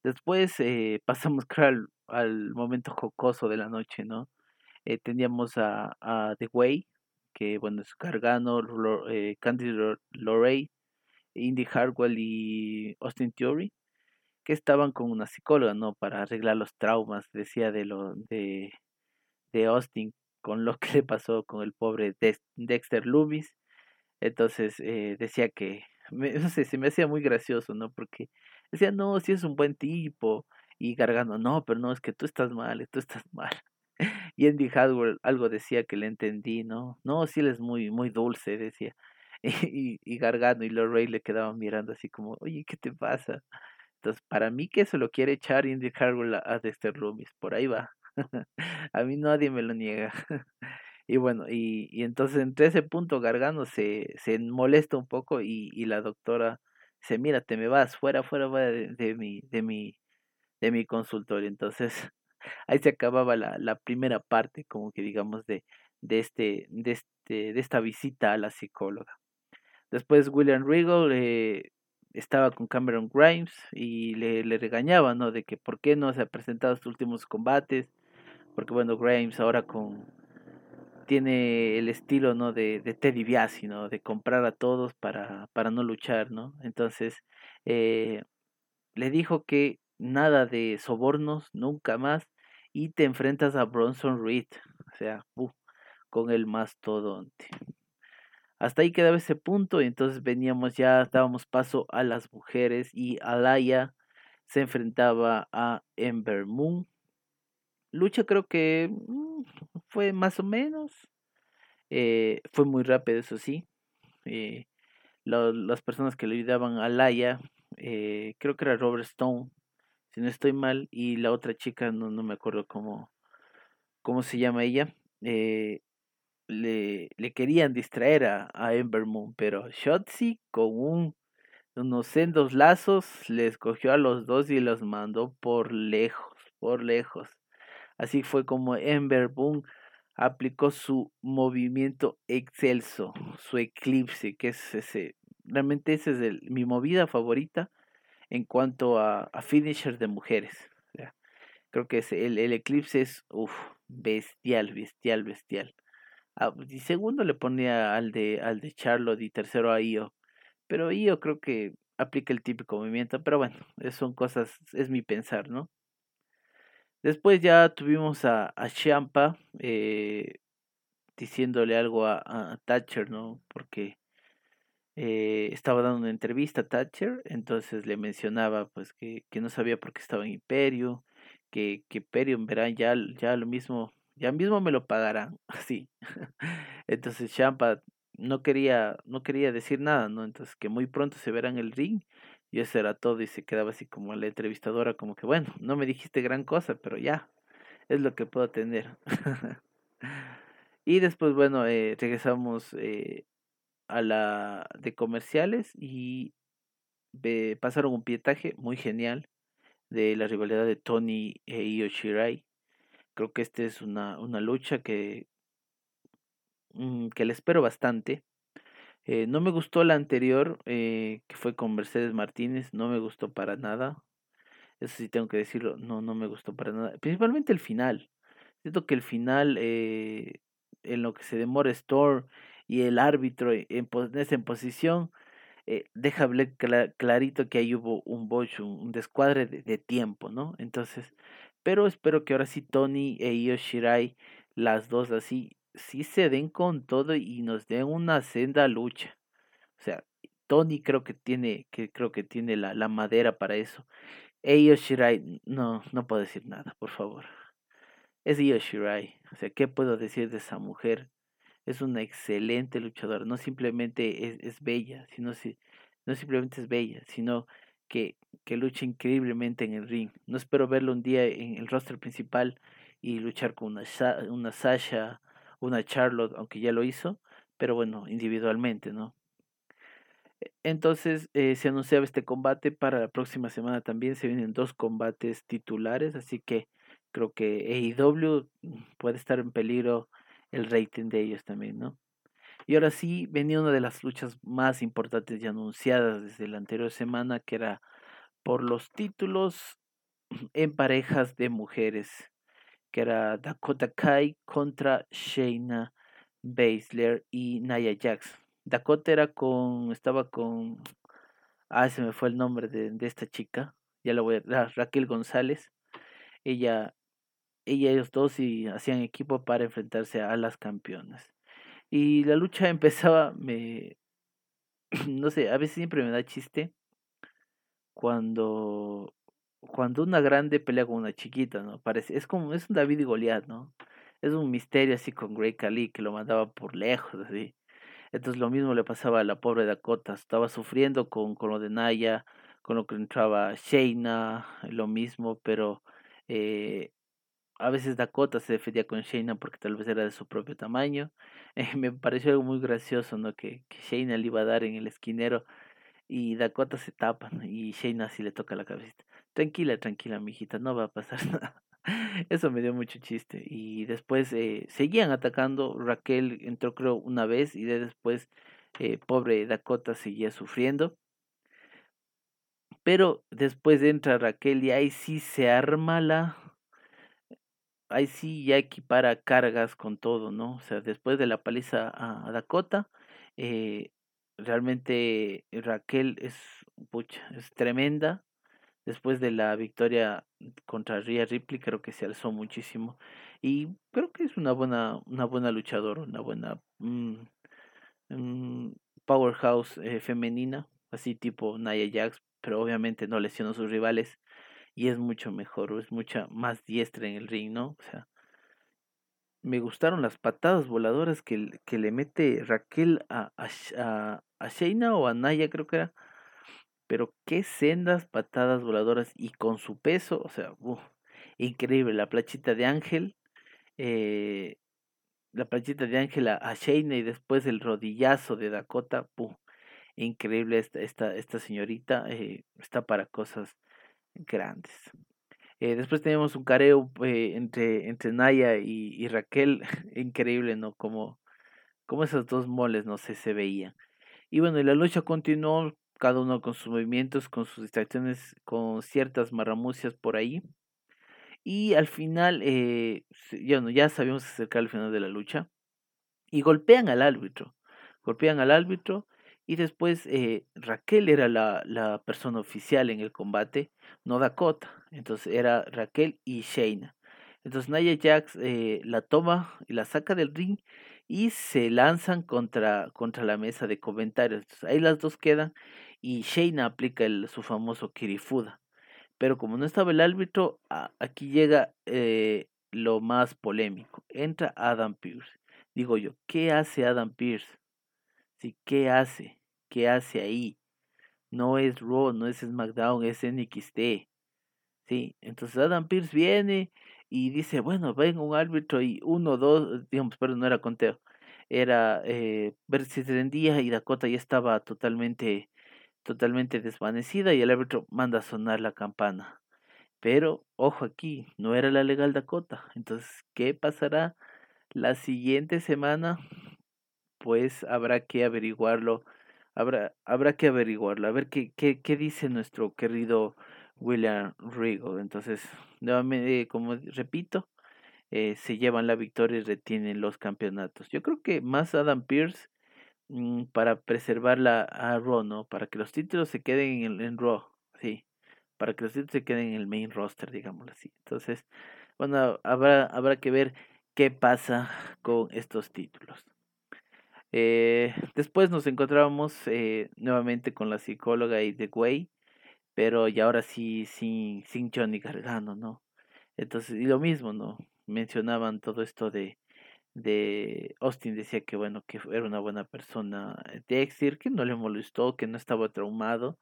Después eh, pasamos al, al, momento jocoso de la noche, ¿no? Eh, teníamos a, a, The Way, que bueno, es Gargano, eh, Candy Lorray, Indy Hartwell y Austin Theory, que estaban con una psicóloga, ¿no? Para arreglar los traumas, decía de lo de, de Austin, con lo que le pasó con el pobre Dexter Loomis. Entonces eh, decía que no sé, se me hacía muy gracioso, ¿no? Porque decía, no, si es un buen tipo. Y Gargano, no, pero no, es que tú estás mal, tú estás mal. Y Andy Hadwell algo decía que le entendí, ¿no? No, sí, él es muy, muy dulce, decía. y, y Gargano y Lorray le quedaban mirando así como, oye, ¿qué te pasa? Entonces, para mí que se lo quiere echar Indy Harwell a Dexter Loomis, por ahí va. a mí nadie me lo niega. y bueno, y, y entonces entre ese punto Gargano se, se molesta un poco y, y la doctora dice, mira, te me vas fuera, fuera, fuera de, de mi, de mi, de mi consultorio. Entonces, ahí se acababa la, la primera parte, como que digamos, de, de este, de este, de esta visita a la psicóloga. Después William Regal eh, estaba con Cameron Grimes y le, le regañaba, ¿no? De que por qué no se ha presentado sus últimos combates, porque bueno, Grimes ahora con tiene el estilo, ¿no? De, de Teddy Biasi, ¿no? De comprar a todos para, para no luchar, ¿no? Entonces, eh, le dijo que nada de sobornos, nunca más, y te enfrentas a Bronson Reed, o sea, con el mastodonte. Hasta ahí quedaba ese punto y entonces veníamos ya, dábamos paso a las mujeres y Alaya se enfrentaba a Ember Moon. Lucha creo que mm, fue más o menos, eh, fue muy rápido eso sí. Eh, las personas que le ayudaban a Alaya, eh, creo que era Robert Stone, si no estoy mal, y la otra chica, no, no me acuerdo cómo, cómo se llama ella, eh, le, le querían distraer a, a Ember Moon, pero Shotzi con un, unos sendos lazos les cogió a los dos y los mandó por lejos, por lejos. Así fue como Ember Moon aplicó su movimiento excelso, su eclipse, que es ese, realmente esa es mi movida favorita en cuanto a, a finisher de mujeres. Creo que es el, eclipse es uf, bestial, bestial, bestial. Ah, y segundo le ponía al de, al de Charlotte y tercero a Io. Pero Io creo que aplica el típico movimiento. Pero bueno, son cosas, es mi pensar, ¿no? Después ya tuvimos a, a Champa eh, diciéndole algo a, a, Thatcher, ¿no? Porque eh, estaba dando una entrevista a Thatcher, entonces le mencionaba pues que, que no sabía por qué estaba en Imperio, que, que Imperio en verano ya, ya lo mismo ya mismo me lo pagarán, así. Entonces Champa no quería, no quería decir nada, ¿no? Entonces que muy pronto se verá en el ring, y eso era todo, y se quedaba así como la entrevistadora, como que bueno, no me dijiste gran cosa, pero ya, es lo que puedo tener. y después, bueno, eh, regresamos eh, a la de comerciales y pasaron un pietaje muy genial de la rivalidad de Tony e Io Shirai Creo que esta es una, una lucha que, mm, que le espero bastante. Eh, no me gustó la anterior, eh, que fue con Mercedes Martínez, no me gustó para nada. Eso sí tengo que decirlo, no, no me gustó para nada. Principalmente el final. Siento que el final, eh, en lo que se demora Store y el árbitro en, en posición, eh, deja clarito que ahí hubo un bocho, un descuadre de, tiempo, ¿no? Entonces, pero espero que ahora sí Tony e Io Shirai, las dos así, sí se den con todo y nos den una senda lucha. O sea, Tony creo que tiene, que creo que tiene la, la madera para eso. E Io Shirai, no, no puedo decir nada, por favor. Es Io Shirai. O sea, ¿qué puedo decir de esa mujer? Es una excelente luchadora. No simplemente es, es bella, sino si, no simplemente es bella, sino que, que lucha increíblemente en el ring. No espero verlo un día en el roster principal y luchar con una, una Sasha, una Charlotte, aunque ya lo hizo, pero bueno, individualmente, ¿no? E, entonces eh, se anunciaba este combate para la próxima semana también. Se vienen dos combates titulares, así que creo que AEW puede estar en peligro el rating de ellos también, ¿no? Y ahora sí, venía una de las luchas más importantes y anunciadas desde la anterior semana, que era por los títulos en parejas de mujeres, que era Dakota Kai contra Shayna Baszler y Nia Jax. Dakota era con, estaba con, ah, se me fue el nombre de, de esta chica, ya lo voy a, Raquel González. Ella, ella, ellos dos y hacían equipo para enfrentarse a las campeonas. Y la lucha empezaba, me, no sé, a veces siempre me da chiste cuando, cuando una grande pelea con una chiquita, ¿no? Parece, es como, es un David y Goliat, ¿no? Es un misterio así con Grey Khali que lo mandaba por lejos. Entonces lo mismo le pasaba a la pobre Dakota, estaba sufriendo con, con lo de Naya, con lo que entraba Shayna, lo mismo, pero eh, a veces Dakota se defendía con Shayna porque tal vez era de su propio tamaño. Eh, me pareció algo muy gracioso, ¿no? Que, que Shayna le iba a dar en el esquinero y Dakota se tapa y Shayna así le toca la cabecita. Tranquila, tranquila, mijita, no va a pasar nada. Eso me dio mucho chiste. Y después eh, seguían atacando. Raquel entró creo una vez y después eh, pobre Dakota seguía sufriendo. Pero después entra Raquel y ahí sí se arma la... Ahí sí ya equipara cargas con todo, ¿no? O sea, después de la paliza a, Dakota, eh, realmente Raquel es, es tremenda. Después de la victoria contra Rhea Ripley creo que se alzó muchísimo. Y creo que es una buena una buena luchadora una buena mm, mm, powerhouse eh, femenina así tipo Nia Jax pero obviamente no lesionó a sus rivales y es mucho mejor es mucha más diestra en el ring no o sea me gustaron las patadas voladoras que, que le mete Raquel a, a, a, a Shayna o a Naya creo que era. Pero qué sendas patadas voladoras y con su peso, o sea, increíble, la plachita de Ángel, eh, la plachita de Ángel a, Shayna y después el rodillazo de Dakota, increíble esta, esta, esta señorita, eh, está para cosas grandes. Eh, después tenemos un careo entre, entre Naya y, Raquel, increíble, ¿no? Como, como esos dos moles, no sé, se veían. Y bueno, y la lucha continuó cada uno con sus movimientos, con sus distracciones, con ciertas marramucias por ahí. Y al final, eh, ya, no, ya sabíamos acercar al final de la lucha. Y golpean al árbitro. Golpean al árbitro. Y después eh, Raquel era la, la, persona oficial en el combate, no Dakota. Entonces era Raquel y Shayna. Entonces Nia Jax eh, la toma y la saca del ring y se lanzan contra, contra la mesa de comentarios. Entonces, ahí las dos quedan y Shayna aplica el, su famoso Kirifuda. Pero como no estaba el árbitro, aquí llega eh, lo más polémico. Entra Adam Pierce. Digo yo, ¿qué hace Adam Pierce? Sí, ¿qué hace? ¿Qué hace ahí? No es Raw, no es SmackDown, es NXT. Sí, entonces Adam Pierce viene y dice, bueno, venga un árbitro y uno, dos, digamos, pero no era conteo. Era eh, ver si se rendía y Dakota ya estaba totalmente totalmente desvanecida y el árbitro manda a sonar la campana. Pero, ojo aquí, no era la legal Dakota. Entonces, ¿qué pasará la siguiente semana? Pues habrá que averiguarlo. Habrá, habrá que averiguarlo. A ver qué, qué, qué dice nuestro querido William Regal. Entonces, nuevamente, como repito, eh, se llevan la victoria y retienen los campeonatos. Yo creo que más Adam Pierce Mm, para preservarla a Raw, ¿no? Para que los títulos se queden en, en Raw, sí. Para que los títulos se queden en el main roster, digámoslo así. Entonces, bueno, habrá, habrá que ver qué pasa con estos títulos. Eh, después nos encontramos eh, nuevamente con la psicóloga y The Way, pero ya ahora sí sin, sin Johnny Gargano, ¿no? Entonces, y lo mismo, ¿no? Mencionaban todo esto de de Austin decía que bueno que era una buena persona eh, Dexter que no le molestó que no estaba traumado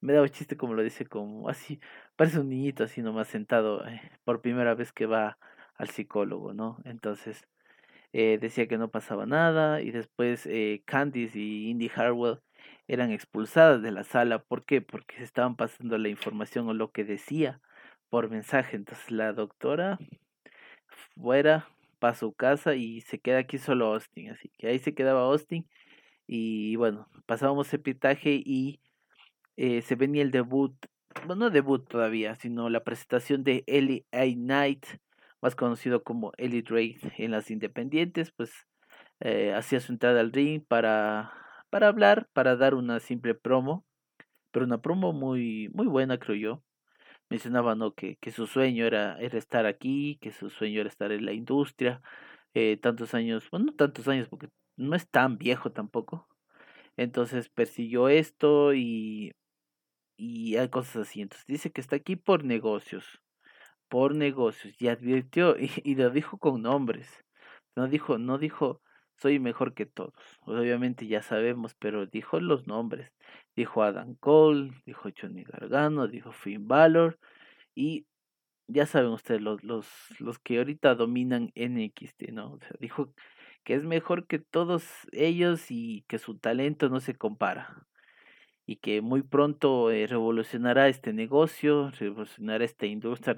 me daba chiste como lo dice como así parece un niñito así nomás sentado eh, por primera vez que va al psicólogo no entonces eh, decía que no pasaba nada y después eh, Candice y Indy Harwell eran expulsadas de la sala ¿por qué? porque se estaban pasando la información o lo que decía por mensaje entonces la doctora fuera a su casa y se queda aquí solo Austin, así que ahí se quedaba Austin y bueno, pasábamos el pitaje y eh, se venía el debut, bueno, no debut todavía, sino la presentación de Ellie A. Knight, más conocido como Ellie Drake en las Independientes, pues eh, hacía su entrada al ring para, para hablar, para dar una simple promo, pero una promo muy, muy buena creo yo mencionaba ¿no? que, que su sueño era, era estar aquí, que su sueño era estar en la industria, eh, tantos años, bueno, no tantos años porque no es tan viejo tampoco. Entonces persiguió esto y, y hay cosas así. Entonces dice que está aquí por negocios, por negocios, y advirtió, y, lo dijo con nombres. No dijo, no dijo, soy mejor que todos. Obviamente ya sabemos, pero dijo los nombres. Dijo Adam Cole, dijo Johnny Gargano, dijo Finn Balor y ya saben ustedes, los, los, los que ahorita dominan NXT, ¿no? Dijo que es mejor que todos ellos y que su talento no se compara. Y que muy pronto eh, revolucionará este negocio, revolucionará esta industria,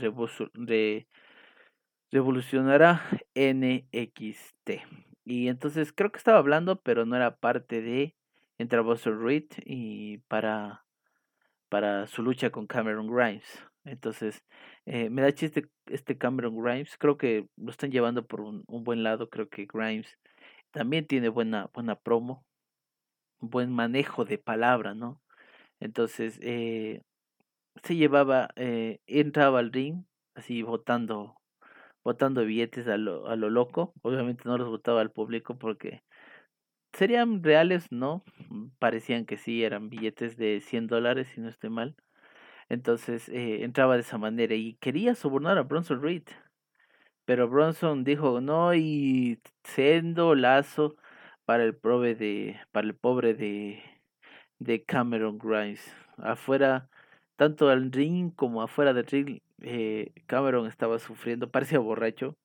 revolucionará NXT. Y entonces creo que estaba hablando, pero no era parte de Entra Reed y para, para su lucha con Cameron Grimes. Entonces, eh, me da chiste este Cameron Grimes. Creo que lo están llevando por un, buen lado. Creo que Grimes también tiene buena, buena promo. Buen manejo de palabra, ¿no? Entonces, eh, se llevaba, eh, entraba al ring, así votando, votando billetes a lo, a lo loco. Obviamente no los votaba al público porque serían reales, ¿no? Parecían que sí, eran billetes de 100 dólares, si no estoy mal. Entonces eh, entraba de esa manera y quería sobornar a Bronson Reed. Pero Bronson dijo no y sendo lazo para el pobre de, para el pobre de, de Cameron Grimes. Afuera, tanto al ring como afuera del ring, eh, Cameron estaba sufriendo, parecía borracho.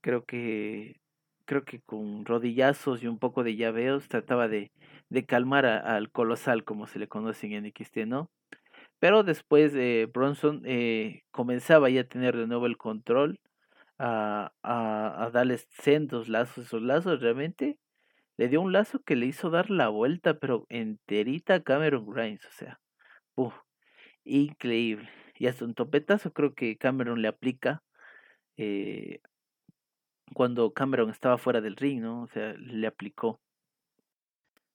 Creo que creo que con rodillazos y un poco de llaveos trataba de, de calmar al colosal como se le conoce en NXT, ¿no? Pero después eh, Bronson eh, comenzaba ya a tener de nuevo el control, a, a, darles sendos lazos, esos lazos realmente le dio un lazo que le hizo dar la vuelta, pero enterita a Cameron Grimes, o sea, increíble. Y hasta un topetazo creo que Cameron le aplica eh, cuando Cameron estaba fuera del ring, ¿no? O sea, le aplicó.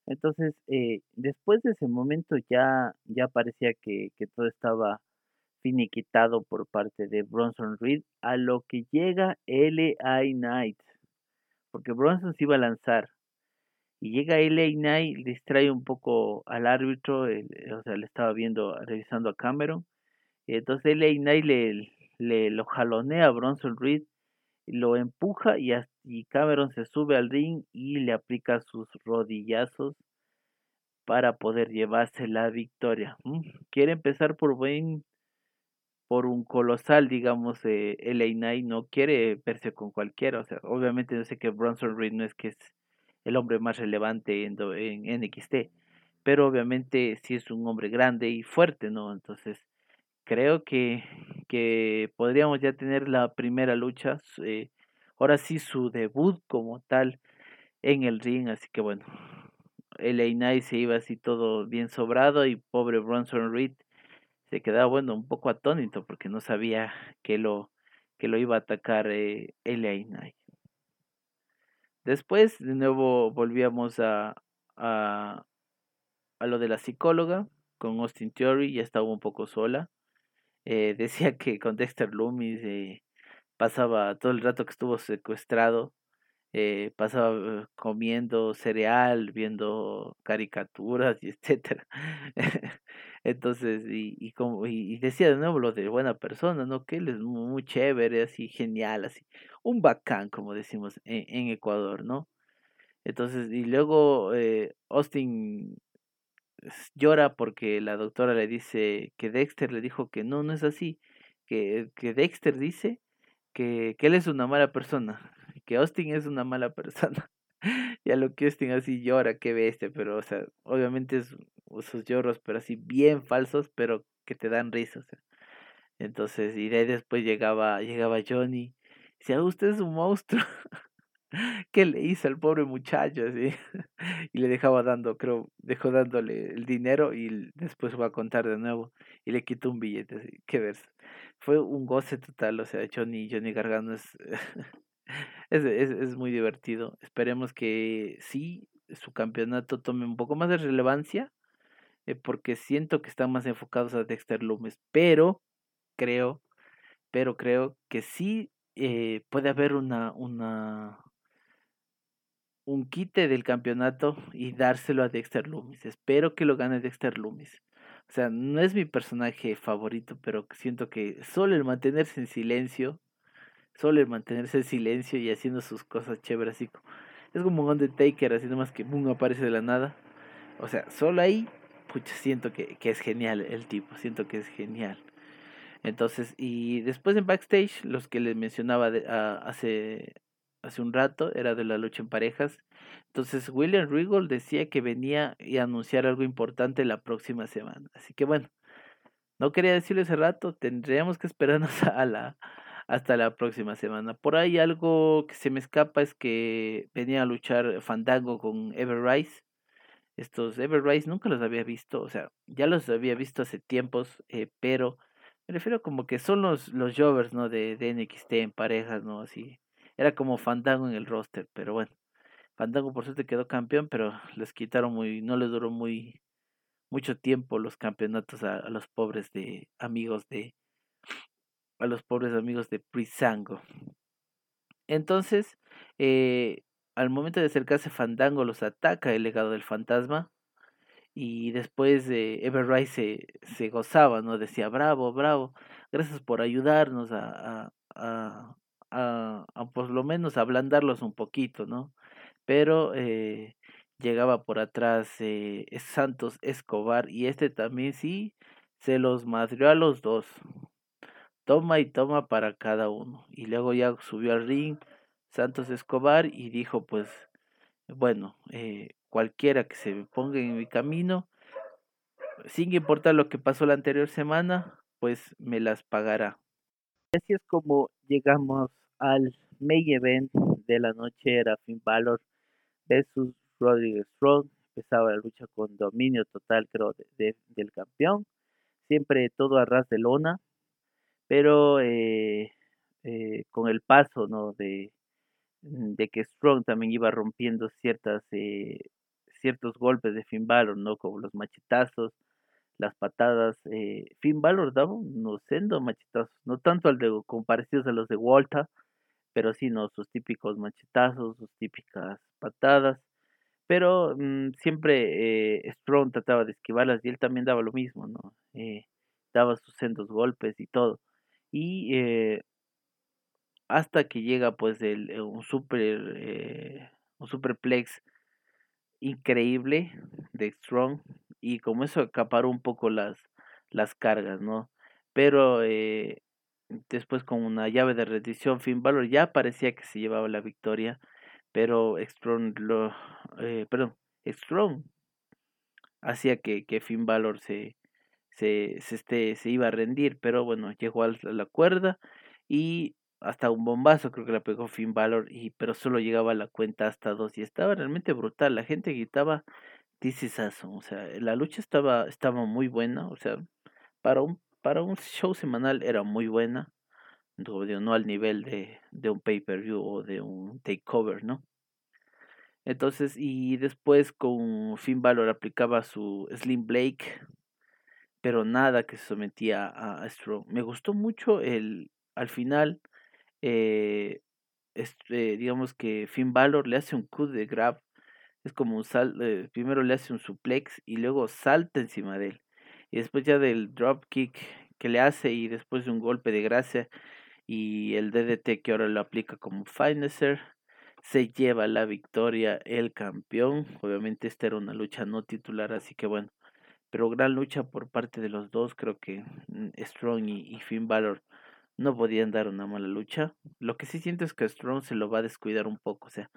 Entonces, eh, después de ese momento ya, ya parecía que, que todo estaba finiquitado por parte de Bronson Reed, a lo que llega LA Knight, porque Bronson se iba a lanzar, y llega LA Knight, distrae un poco al árbitro, o sea, le estaba viendo, revisando a Cameron, entonces LA Knight le, le lo jalonea a Bronson Reed, lo empuja y, y Cameron se sube al ring y le aplica sus rodillazos para poder llevarse la victoria. Mm, quiere empezar por buen por un colosal, digamos, eh, LA Knight no quiere verse con cualquiera, o sea, obviamente yo sé que Bronson Reed no es que es el hombre más relevante en, en NXT, pero obviamente sí es un hombre grande y fuerte, ¿no? Entonces, creo que, que podríamos ya tener la primera lucha, eh, ahora sí su debut como tal en el ring, así que bueno, LA Knight se iba así todo bien sobrado y pobre Bronson Reed se quedaba bueno un poco atónito porque no sabía que lo que lo iba a atacar eh, LA. Después de nuevo volvíamos a, a, a lo de la psicóloga con Austin Theory, ya estaba un poco sola. Eh, decía que con Dexter Loomis eh, pasaba todo el rato que estuvo secuestrado, eh, pasaba comiendo cereal, viendo caricaturas y etcétera. Entonces, y, y, como, y, decía de nuevo lo de buena persona, ¿no? Que él es muy, chévere, así, genial, así, un bacán, como decimos en, en Ecuador, ¿no? Entonces, y luego eh, Austin llora porque la doctora le dice que Dexter le dijo que no, no es así, que, que Dexter dice que, que él es una mala persona, que Austin es una mala persona. y a lo que Austin así llora, que bestia, pero o sea, obviamente es esos lloros, pero así bien falsos, pero que te dan risa. Entonces, y de ahí después llegaba, llegaba Johnny, y decía, usted es un monstruo. ¿Qué le hizo al pobre muchacho? Así? y le dejaba dando, creo, dejó dándole el dinero y después va a contar de nuevo y le quitó un billete. Así. Qué. Fue un goce total, o sea, Johnny, Johnny Gargano es, es, es, es muy divertido. Esperemos que sí, su campeonato tome un poco más de relevancia eh, porque siento que están más enfocados a Dexter Loomis, pero creo, pero creo que sí eh, puede haber una, una, un quite del campeonato y dárselo a Dexter Loomis. Espero que lo gane Dexter Loomis. O sea, no es mi personaje favorito, pero siento que solo el mantenerse en silencio, solo el mantenerse en silencio y haciendo sus cosas chéveres, así Es como un Undertaker, así nomás que boom, aparece de la nada. O sea, solo ahí, pucha, siento que, que es genial el tipo, siento que es genial. Entonces, y después en backstage, los que les mencionaba de, hace, hace un rato, era de la lucha en parejas. Entonces, William Regal decía que venía y anunciar algo importante la próxima semana. Así que bueno, no quería decirlo ese rato, tendríamos que esperarnos a la, hasta la próxima semana. Por ahí algo que se me escapa es que venía a luchar Fandango con Ever Rise. Estos Ever Rise nunca los había visto, o sea, ya los había visto hace tiempos, eh, pero me refiero como que son los, los Jovers, ¿no? De, de NXT en parejas, ¿no? Así. Era como Fandango en el roster, pero bueno. Fandango por suerte quedó campeón, pero les quitaron muy, no les duró muy mucho tiempo los campeonatos a, los pobres de amigos de a los pobres amigos de Prisango. Entonces, eh, al momento de acercarse Fandango los ataca el legado del fantasma y después de Ever se, se, gozaba, ¿no? Decía, bravo, bravo, gracias por ayudarnos a, a, a, a, por lo menos ablandarlos un poquito, ¿no? Pero eh, llegaba por atrás eh, Santos Escobar y este también sí se los madrió a los dos. Toma y toma para cada uno. Y luego ya subió al ring Santos Escobar y dijo pues, bueno, eh, cualquiera que se ponga en mi camino, sin importar lo que pasó la anterior semana, pues me las pagará. Así es como llegamos al main event de la noche, era Finn Balor versus Rodríguez Strong. Empezaba la lucha con dominio total, creo, de, del campeón. Siempre todo a ras de lona, pero eh, eh, con el paso ¿no? de, de que Strong también iba rompiendo ciertas eh, ciertos golpes de Finn Balor, ¿no? Como los machetazos, las patadas. Eh, Finn Balor daba unos sendo machetazos, no tanto al de, como parecidos a los de Walter, pero sí, ¿no? Sus típicos machetazos, sus típicas patadas. Pero mm, siempre Strong trataba de esquivarlas y él también daba lo mismo, ¿no? Daba sus sendos golpes y todo. Y eh, hasta que llega pues el, un super un superplex increíble de Strong y como eso acaparó un poco las, las cargas, ¿no? Pero eh, después con una llave de rendición Finn Balor ya parecía que se llevaba la victoria, pero Strong lo, eh, perdón, Strong hacía que, que Finn Balor se, se, se, este, se iba a rendir, pero bueno, llegó a la cuerda y hasta un bombazo creo que la pegó Finn Balor, y, pero solo llegaba a la cuenta hasta dos y estaba realmente brutal. La gente gritaba This is O sea, la lucha estaba, estaba muy buena. O sea, para un, para un show semanal era muy buena. No, al nivel de, de un pay-per-view o de un takeover, ¿no? Entonces, y después con Finn Balor aplicaba su Slim Blake, pero nada que se sometía a, Strong. Me gustó mucho el, al final, eh, este, digamos que Finn Balor le hace un cut de grab, es como un sal, eh, primero le hace un suplex y luego salta encima de él. Y después ya del drop kick que le hace y después de un golpe de gracia y el DDT que ahora lo aplica como finisher, se lleva la victoria el campeón. Obviamente esta era una lucha no titular, así que bueno, pero gran lucha por parte de los dos, creo que mm, Strong y, y Finn Balor no podían dar una mala lucha. Lo que sí siento es que Strong se lo va a descuidar un poco. O sea,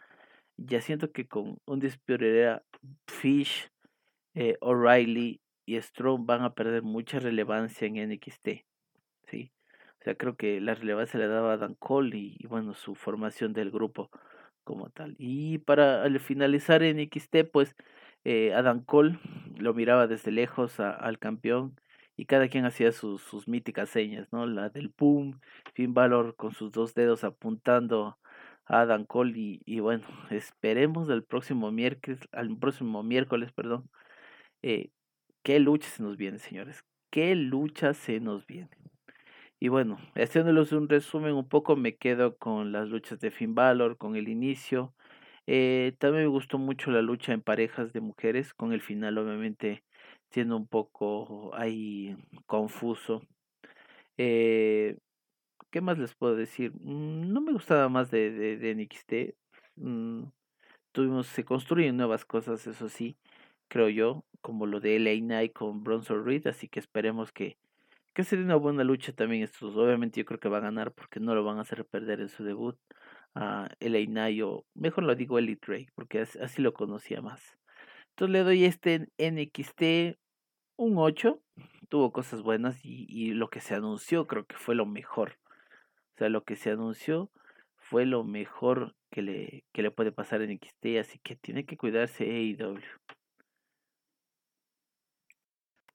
ya siento que con un Era Fish, eh, O'Reilly y Strong van a perder mucha relevancia en NXT. ¿sí? O sea, creo que la relevancia le daba a Dan Cole y, bueno, su formación del grupo como tal. Y para finalizar en NXT, pues eh, Adam Cole lo miraba desde lejos al campeón y cada quien hacía sus, sus míticas señas, ¿no? La del boom, Finn Balor con sus dos dedos apuntando a Adam Cole y, bueno, esperemos el próximo miércoles, al próximo miércoles, perdón, eh, qué lucha se nos viene, señores, qué lucha se nos viene. Y bueno, haciéndoles un resumen un poco, me quedo con las luchas de Finn Balor, con el inicio. Eh, también me gustó mucho la lucha en parejas de mujeres, con el final obviamente siendo un poco ahí confuso. Eh, ¿Qué más les puedo decir? Mm, no me gustaba más de, de, de NXT. Mm, tuvimos, se construyen nuevas cosas, eso sí, creo yo, como lo de LA Knight con Bronson Reed, así que esperemos que, que sería una buena lucha también estos. Obviamente yo creo que va a ganar porque no lo van a hacer perder en su debut a LA Knight o mejor lo digo Elite Drake porque así, lo conocía más. Entonces le doy este NXT un 8, tuvo cosas buenas y, y lo que se anunció creo que fue lo mejor. O sea, lo que se anunció fue lo mejor que le, que le puede pasar en XT, así que tiene que cuidarse AEW.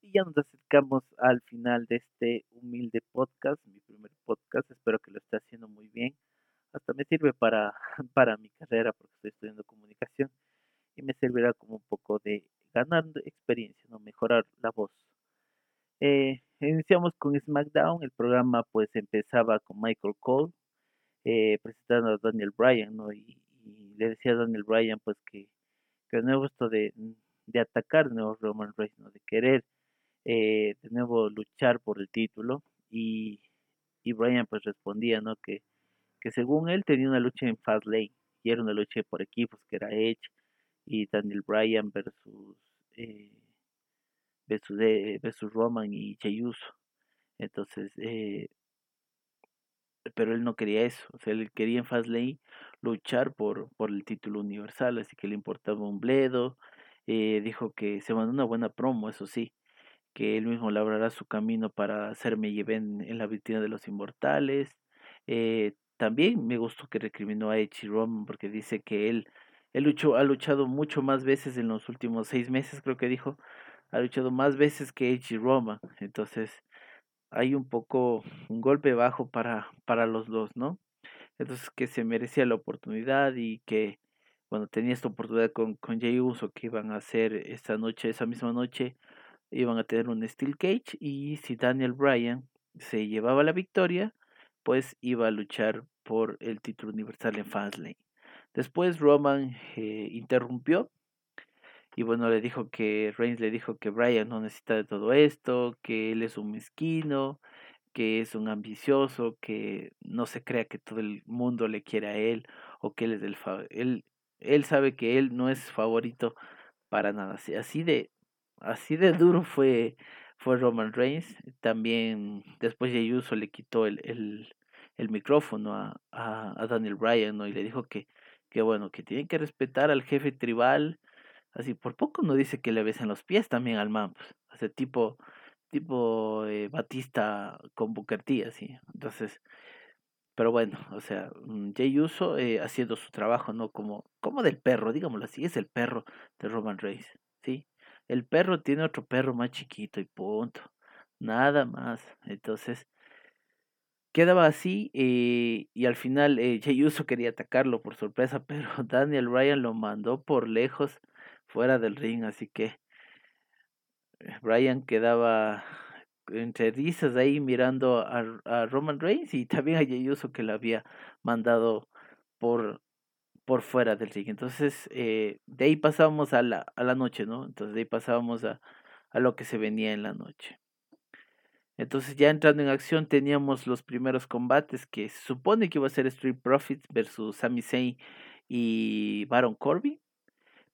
Y ya nos acercamos al final de este humilde podcast, mi primer podcast, espero que lo esté haciendo muy bien. Hasta me sirve para, para mi carrera porque estoy estudiando comunicación y me servirá como un poco de ganar experiencia, no mejorar la voz. Eh, iniciamos con SmackDown, el programa pues empezaba con Michael Cole eh, presentando a Daniel Bryan, ¿no? Y, le decía a Daniel Bryan pues que, que de nuevo esto de, de atacar nuevo Roman Reigns, ¿no? De querer eh, de nuevo luchar por el título y, y Bryan pues respondía, ¿no? Que, que según él tenía una lucha en Fastlane y era una lucha por equipos que era Edge y Daniel Bryan versus eh, versus, eh, versus Roman y Jey Uso. Entonces, eh, pero él no quería eso, o sea, él quería en Fastlane luchar por, por el título universal, así que le importaba un bledo, eh, dijo que se mandó una buena promo, eso sí, que él mismo labrará su camino para hacerme llevar en, la vitrina de los inmortales. Eh, también me gustó que recriminó a Edge Roman porque dice que él, él luchó, ha luchado mucho más veces en los últimos seis meses, creo que dijo, ha luchado más veces que Edge Roman, entonces hay un poco un golpe bajo para, para los dos, ¿no? Entonces que se merecía la oportunidad y que, bueno, tenía esta oportunidad con, con Jay Uso que iban a hacer esta noche, esa misma noche, iban a tener un Steel Cage y si Daniel Bryan se llevaba la victoria, pues iba a luchar por el título universal en Fastlane. Después Roman eh, interrumpió y bueno, le dijo que Reigns le dijo que Brian no necesita de todo esto, que él es un mezquino, que es un ambicioso, que no se crea que todo el mundo le quiere a él o que él es del él él sabe que él no es favorito para nada. Así de así de duro fue fue Roman Reigns. También después de Uso le quitó el, el, el micrófono a, a, a, Daniel Bryan ¿no? y le dijo que, que bueno, que tienen que respetar al jefe tribal, Así, por poco no dice que le besen los pies también al man, pues, tipo, tipo eh, Batista con Booker así. Entonces, pero bueno, o sea, mm, Jay Uso eh, haciendo su trabajo, ¿no? Como, como del perro, digámoslo así, es el perro de Roman Reigns, ¿sí? El perro tiene otro perro más chiquito y punto, nada más. Entonces, quedaba así eh, y al final eh, Jay Uso quería atacarlo por sorpresa, pero Daniel Ryan lo mandó por lejos fuera del ring, así que eh, Brian quedaba entre risas ahí mirando a, Roman Reigns y también a Jey que le había mandado por por fuera del ring. Entonces, eh, de ahí pasábamos a la, a la noche, ¿no? Entonces, de ahí pasábamos a, a lo que se venía en la noche. Entonces, ya entrando en acción, teníamos los primeros combates que se supone que iba a ser Street Profits versus Sami Zayn y Baron Corbin.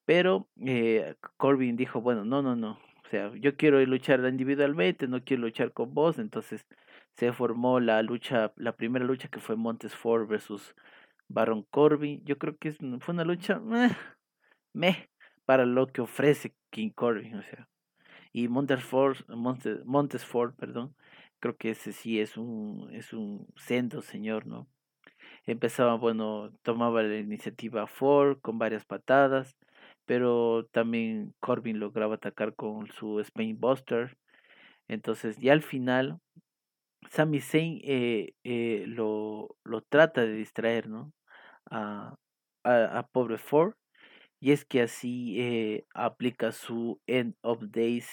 Pero eh, Corbin dijo, bueno, no, no, no. O sea, yo quiero luchar individualmente, no quiero luchar con vos. Entonces se formó la lucha, la primera lucha que fue Montes Ford versus Baron Corbin. Yo creo que fue una lucha meh, para lo que ofrece King Corbin, o sea. Y Montes Ford, Montes, Ford, perdón, creo que ese sí es un, es un sendo señor, ¿no? Empezaba, bueno, tomaba la iniciativa Ford con varias patadas pero también Corbin lograba atacar con su Spain Buster. Entonces, ya al final, Sami Zayn eh, eh, lo, lo, trata de distraer, ¿no? A, a, pobre Ford. Y es que así eh, aplica su End of Days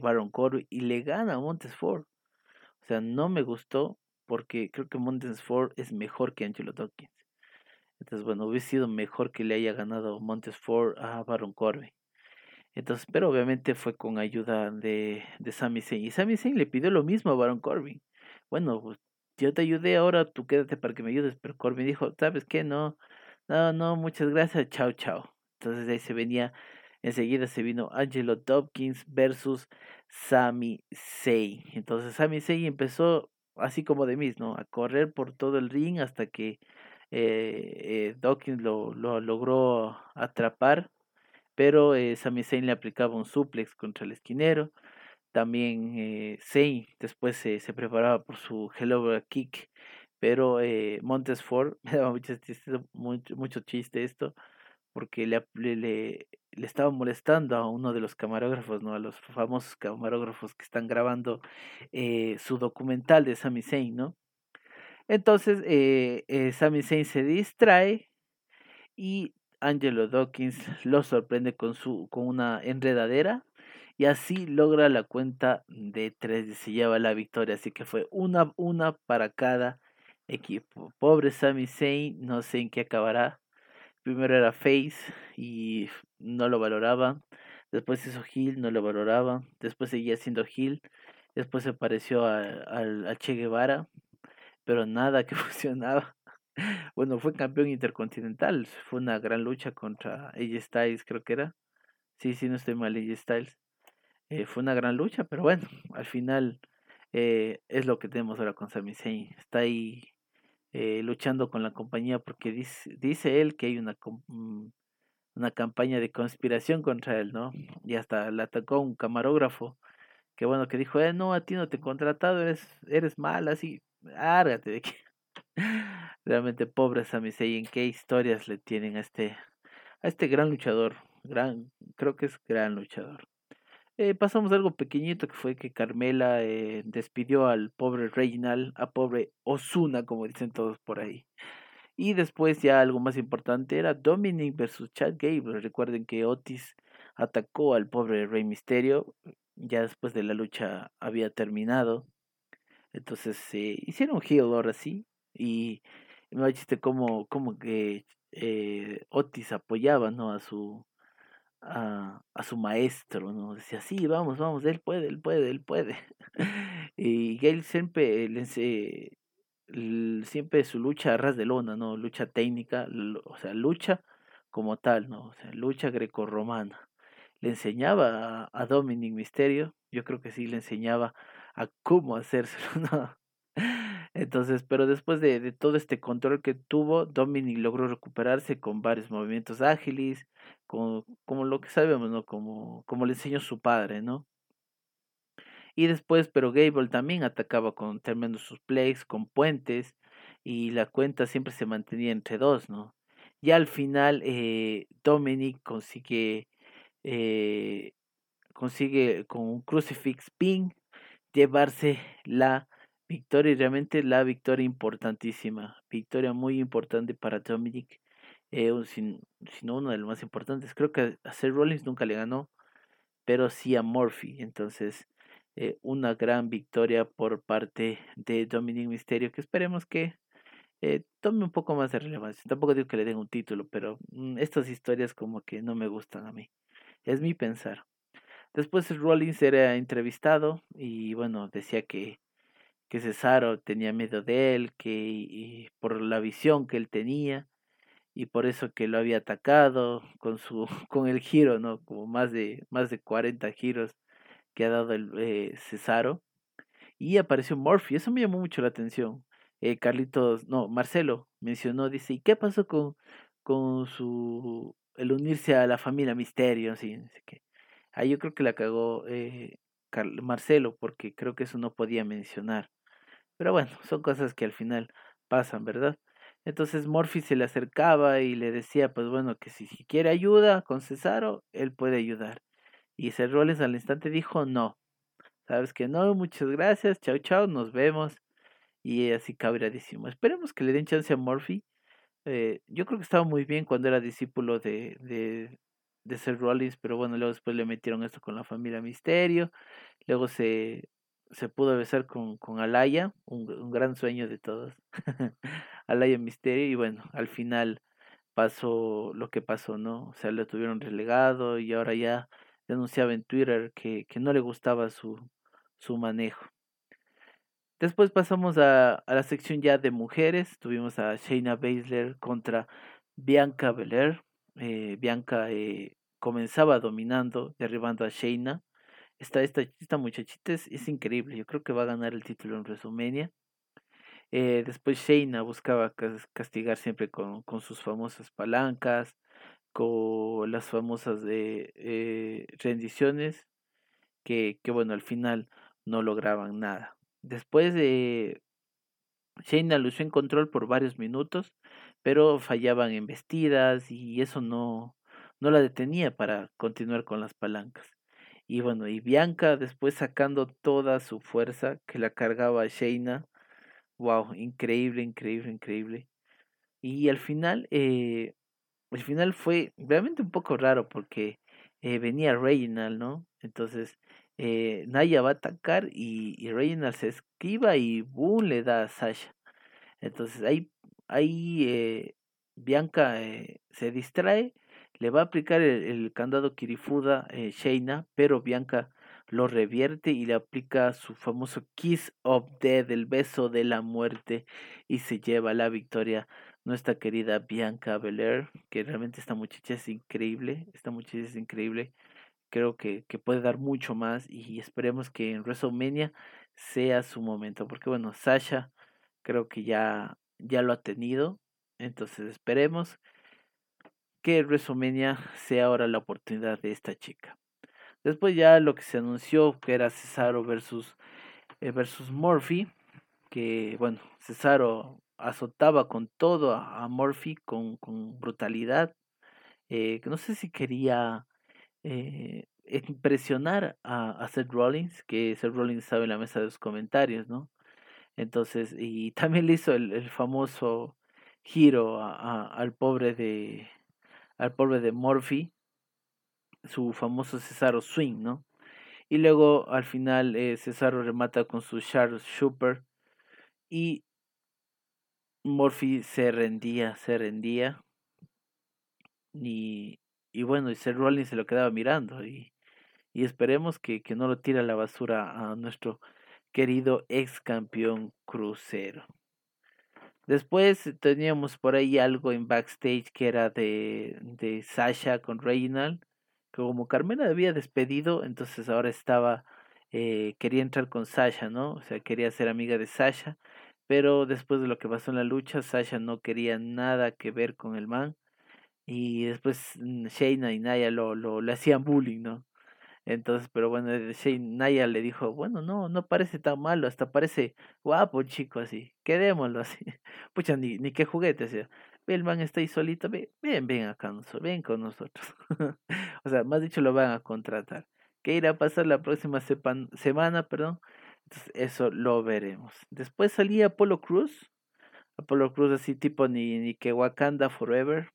Baron Corbin y le gana a Montes Ford. O sea, no me gustó porque creo que Montes Ford es mejor que Angelo Dawkins. Entonces, bueno, hubiese sido mejor que le haya ganado Montes Ford a Baron Corbin. Entonces, pero obviamente fue con ayuda de, de Sami. Y Sami Zayn le pidió lo mismo a Baron Corbin. Bueno, pues, yo te ayudé, ahora tú quédate para que me ayudes. Pero Corbin dijo, ¿sabes qué? No, no, no, muchas gracias, chao, chao. Entonces ahí se venía, enseguida se vino Angelo Dopkins versus Sami Zayn. Entonces Sami Zayn empezó así como de mis, ¿no? A correr por todo el ring hasta que eh, eh, Dawkins lo, lo, logró atrapar, pero eh, Sami Zayn le aplicaba un suplex contra el esquinero. También eh, después se preparaba por su Hello Kick, pero eh, Montesford, me daba mucho, mucho, mucho chiste esto, porque le, le, le, estaba molestando a uno de los camarógrafos, ¿no? A los famosos camarógrafos que están grabando eh, su documental de Sami Zayn, ¿no? Entonces, eh, eh, Sami Zayn se distrae y Angelo Dawkins lo sorprende con, su, con una enredadera y así logra la cuenta de tres y se lleva la victoria. Así que fue una, una para cada equipo. Pobre Sami Zayn, no sé en qué acabará. Primero era Face y no lo valoraba. Después hizo Hill, no lo valoraba. Después seguía siendo Hill. Después se pareció a, a, Che Guevara, pero nada que funcionaba. Bueno, fue campeón intercontinental. Fue una gran lucha contra AJ Styles, creo que era. Sí, sí, no estoy mal, AJ Styles. Eh, fue una gran lucha, pero bueno, al final eh, es lo que tenemos ahora con Sami Zayn. Está ahí eh, luchando con la compañía porque dice, dice él que hay una, mm, una campaña de conspiración contra él, ¿no? Y hasta le atacó un camarógrafo que bueno, que dijo, eh, no, a ti no te he contratado, eres, eres mal, así, árgate de que... Realmente pobre Sami Zayn, qué historias le tienen a este, a este gran luchador, gran, creo que es gran luchador. Eh, pasamos algo pequeñito que fue que Carmela eh, despidió al pobre Reginald, a pobre Osuna, como dicen todos por ahí. Y después ya algo más importante era Dominic versus Chad Gable. Recuerden que Otis atacó al pobre Rey Misterio. Ya después de la lucha había terminado. Entonces se hicieron heel ahora sí. Y me chiste como, como que eh, Otis apoyaba ¿no? a su a, a, su maestro, ¿no? Decía, sí, vamos, vamos, él puede, él puede, él puede. y Gail siempre, siempre su lucha a ras de lona, ¿no? Lucha técnica, o sea, lucha como tal, ¿no? O sea, lucha grecorromana. Le enseñaba a, a Dominic Misterio, yo creo que sí le enseñaba a cómo hacérselo, ¿no? Entonces, pero después de, de, todo este control que tuvo, Dominic logró recuperarse con varios movimientos ágiles, como, como lo que sabemos, ¿no? Como, como le enseñó su padre, ¿no? Y después, pero Gable también atacaba con tremendos suplex, con puentes, y la cuenta siempre se mantenía entre dos, ¿no? Y al final, eh, Dominic consigue, eh, consigue con un crucifix pin llevarse la victoria y realmente la victoria importantísima, victoria muy importante para Dominic, eh, sin, sino uno de los más importantes. Creo que a Seth Rollins nunca le ganó, pero sí a Murphy. Entonces, eh, una gran victoria por parte de Dominic Mysterio, que esperemos que eh, tome un poco más de relevancia. Tampoco digo que le den un título, pero mm, estas historias como que no me gustan a mí. Es mi pensar. Después Rollins era entrevistado y bueno, decía que que Cesaro tenía miedo de él, que por la visión que él tenía y por eso que lo había atacado con su con el giro, ¿no? Como más de más de 40 giros que ha dado el eh, Cesaro y apareció Murphy, eso me llamó mucho la atención. Eh, Carlitos, no, Marcelo mencionó, dice, ¿y qué pasó con con su el unirse a la familia Misterio, así, ahí yo creo que la cagó eh, Marcelo porque creo que eso no podía mencionar. Pero bueno, son cosas que al final pasan, ¿verdad? Entonces Morphy se le acercaba y le decía, pues bueno, que si, si quiere ayuda con Cesaro, él puede ayudar. Y Rollins al instante dijo, no. Sabes que no, muchas gracias, chao, chao, nos vemos. Y así cabradísimo. Esperemos que le den chance a Murphy. Eh, yo creo que estaba muy bien cuando era discípulo de, de, de Seth Rollins, pero bueno, luego después le metieron esto con la familia Misterio. Luego se, se pudo besar con, con Alaya, un, un gran sueño de todos. Alaya Misterio, y bueno, al final pasó lo que pasó, ¿no? O sea, lo tuvieron relegado y ahora ya denunciaba en Twitter que, que no le gustaba su, su manejo. Después pasamos a, a, la sección ya de mujeres. Tuvimos a Shayna Baszler contra Bianca Belair. eh, Bianca eh, comenzaba dominando, derribando a Shayna. Esta, esta, esta muchachita es, increíble, yo creo que va a ganar el título en WrestleMania. Eh, después Shayna buscaba castigar siempre con, con, sus famosas palancas, con las famosas de, eh, rendiciones, que, que bueno, al final no lograban nada. Después de Shayna lució en control por varios minutos, pero fallaban en vestidas y eso no, no la detenía para continuar con las palancas. Y bueno, y Bianca después sacando toda su fuerza que la cargaba Shayna. Wow, increíble, increíble, increíble. Y al final, eh, el final fue realmente un poco raro porque eh, venía Reginald, ¿no? Entonces, eh, Naya va a atacar y, y Reginald se esquiva y boom, le da a Sasha. Entonces ahí, ahí eh, Bianca eh, se distrae, le va a aplicar el, candado Kirifuda eh, Sheina, pero Bianca lo revierte y le aplica su famoso Kiss of Death, el beso de la muerte, y se lleva la victoria nuestra querida Bianca Belair, que realmente esta muchacha es increíble, esta muchacha es increíble, creo que, que puede dar mucho más y esperemos que en WrestleMania sea su momento, porque bueno, Sasha creo que ya, ya lo ha tenido, entonces esperemos que WrestleMania sea ahora la oportunidad de esta chica. Después ya lo que se anunció que era Cesaro versus, eh, versus Murphy, que bueno, Cesaro azotaba con todo a, Murphy con, brutalidad. Eh, no sé si quería eh, impresionar a, Seth Rollins, que Seth Rollins sabe en la mesa de los comentarios, ¿no? Entonces, y también le hizo el, famoso giro al pobre de al pobre de Murphy, su famoso Cesaro Swing, ¿no? Y luego al final eh, Cesaro remata con su Charles Super y Murphy se rendía, se rendía. Y, y bueno, y Seth Rollins se lo quedaba mirando y, y esperemos que, que no lo tire a la basura a nuestro querido ex campeón crucero. Después teníamos por ahí algo en backstage que era de, de Sasha con Reginald, que como Carmena había despedido, entonces ahora estaba, eh, quería entrar con Sasha, ¿no? O sea, quería ser amiga de Sasha, pero después de lo que pasó en la lucha, Sasha no quería nada que ver con el man, y después mm, Shayna y Naya lo, lo, le hacían bullying, ¿no? Entonces, pero bueno, Shane Naya le dijo, bueno, no, no parece tan malo, hasta parece guapo chico así, quedémoslo así. Pucha, ni, ni qué juguete, sea. El man está ahí solito, ven, ven, acá, ven con nosotros. o sea, más dicho, lo van a contratar. ¿Qué irá a pasar la próxima semana, perdón? Entonces, eso lo veremos. Después salía Apollo Cruz, Apollo Cruz así tipo ni, ni que Wakanda Forever.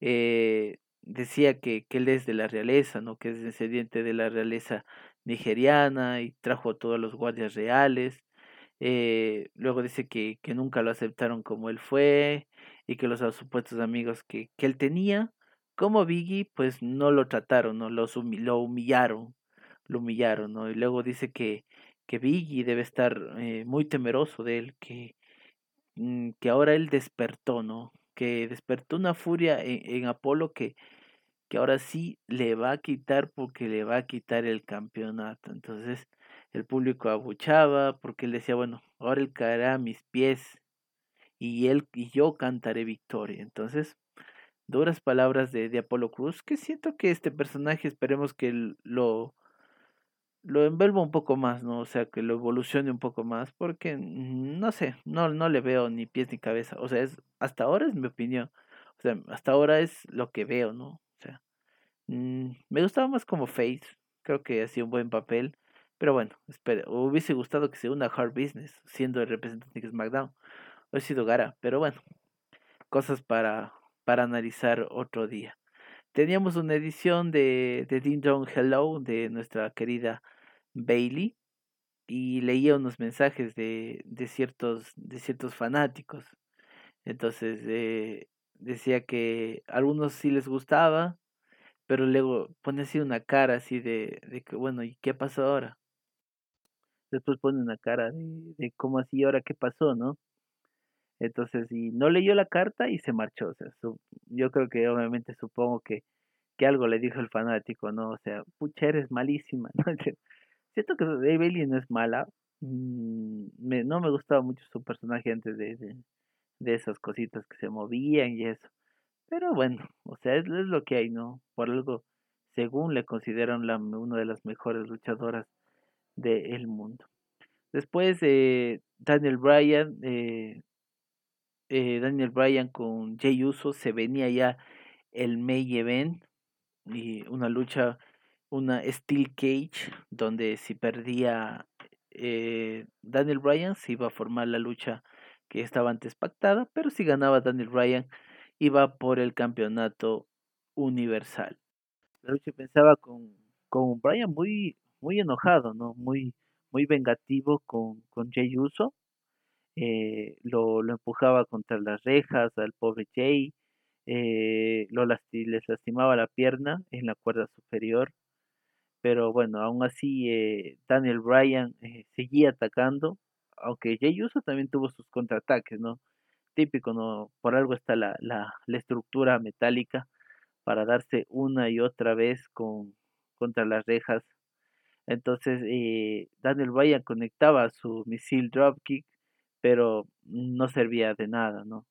Eh, decía que, que, él es de la realeza, ¿no? que es descendiente de la realeza nigeriana y trajo a todos los guardias reales. Eh, luego dice que, que nunca lo aceptaron como él fue y que los supuestos amigos que, que él tenía, como Biggie, pues no lo trataron, ¿no? Los lo humillaron, lo humillaron, ¿no? Y luego dice que, que Biggie debe estar eh, muy temeroso de él, que, mm, que ahora él despertó, ¿no? Que despertó una furia en, en Apolo que, que ahora sí le va a quitar porque le va a quitar el campeonato. Entonces el público abuchaba porque él decía, bueno, ahora él caerá a mis pies y él y yo cantaré victoria. Entonces, duras palabras de, de Apolo Cruz, que siento que este personaje esperemos que lo lo envuelva un poco más, ¿no? O sea, que lo evolucione un poco más, porque no sé, no, no le veo ni pies ni cabeza. O sea, es, hasta ahora es mi opinión. O sea, hasta ahora es lo que veo, ¿no? Mm, me gustaba más como Face, creo que hacía un buen papel, pero bueno, espera, hubiese gustado que sea una Hard Business, siendo el representante de SmackDown. Hubiese sido Gara, pero bueno, cosas para, para analizar otro día. Teníamos una edición de, de Ding Dong Hello de nuestra querida Bailey y leía unos mensajes de, de, ciertos, de ciertos fanáticos. Entonces eh, decía que a algunos sí les gustaba, pero luego pone así una cara así de, de que, bueno, ¿y qué pasó ahora? Después pone una cara de, de cómo así, ahora qué pasó, ¿no? Entonces, y no leyó la carta y se marchó. O sea, yo creo que obviamente supongo que, que algo le dijo el fanático, ¿no? O sea, pucha, eres malísima, ¿no? Siento que Dave Bailey no es mala. Mm, me, no me gustaba mucho su personaje antes de, de, esas cositas que se movían y eso. Pero bueno, o sea, es, es lo que hay, ¿no? Por algo, según le consideran la, una de las mejores luchadoras del mundo. Después, eh, Daniel Bryan, eh, eh, Daniel Bryan con Jay Uso, se venía ya el May Event y una lucha, una Steel Cage, donde si perdía eh, Daniel Bryan se iba a formar la lucha que estaba antes pactada, pero si ganaba Daniel Bryan iba por el campeonato universal. La lucha pensaba con, con Bryan muy, muy enojado, ¿no? Muy, muy vengativo con, con Jay Uso. Eh, lo, empujaba contra las rejas al pobre Jay, eh, lo les lastimaba la pierna en la cuerda superior, pero bueno, aún así eh, Daniel Bryan seguía atacando, aunque Jay Uso también tuvo sus contraataques, ¿no? Típico, ¿no? Por algo está la, la, estructura metálica para darse una y otra vez con, contra las rejas entonces, Daniel Bryan conectaba su misil dropkick, pero no servía de nada, ¿no?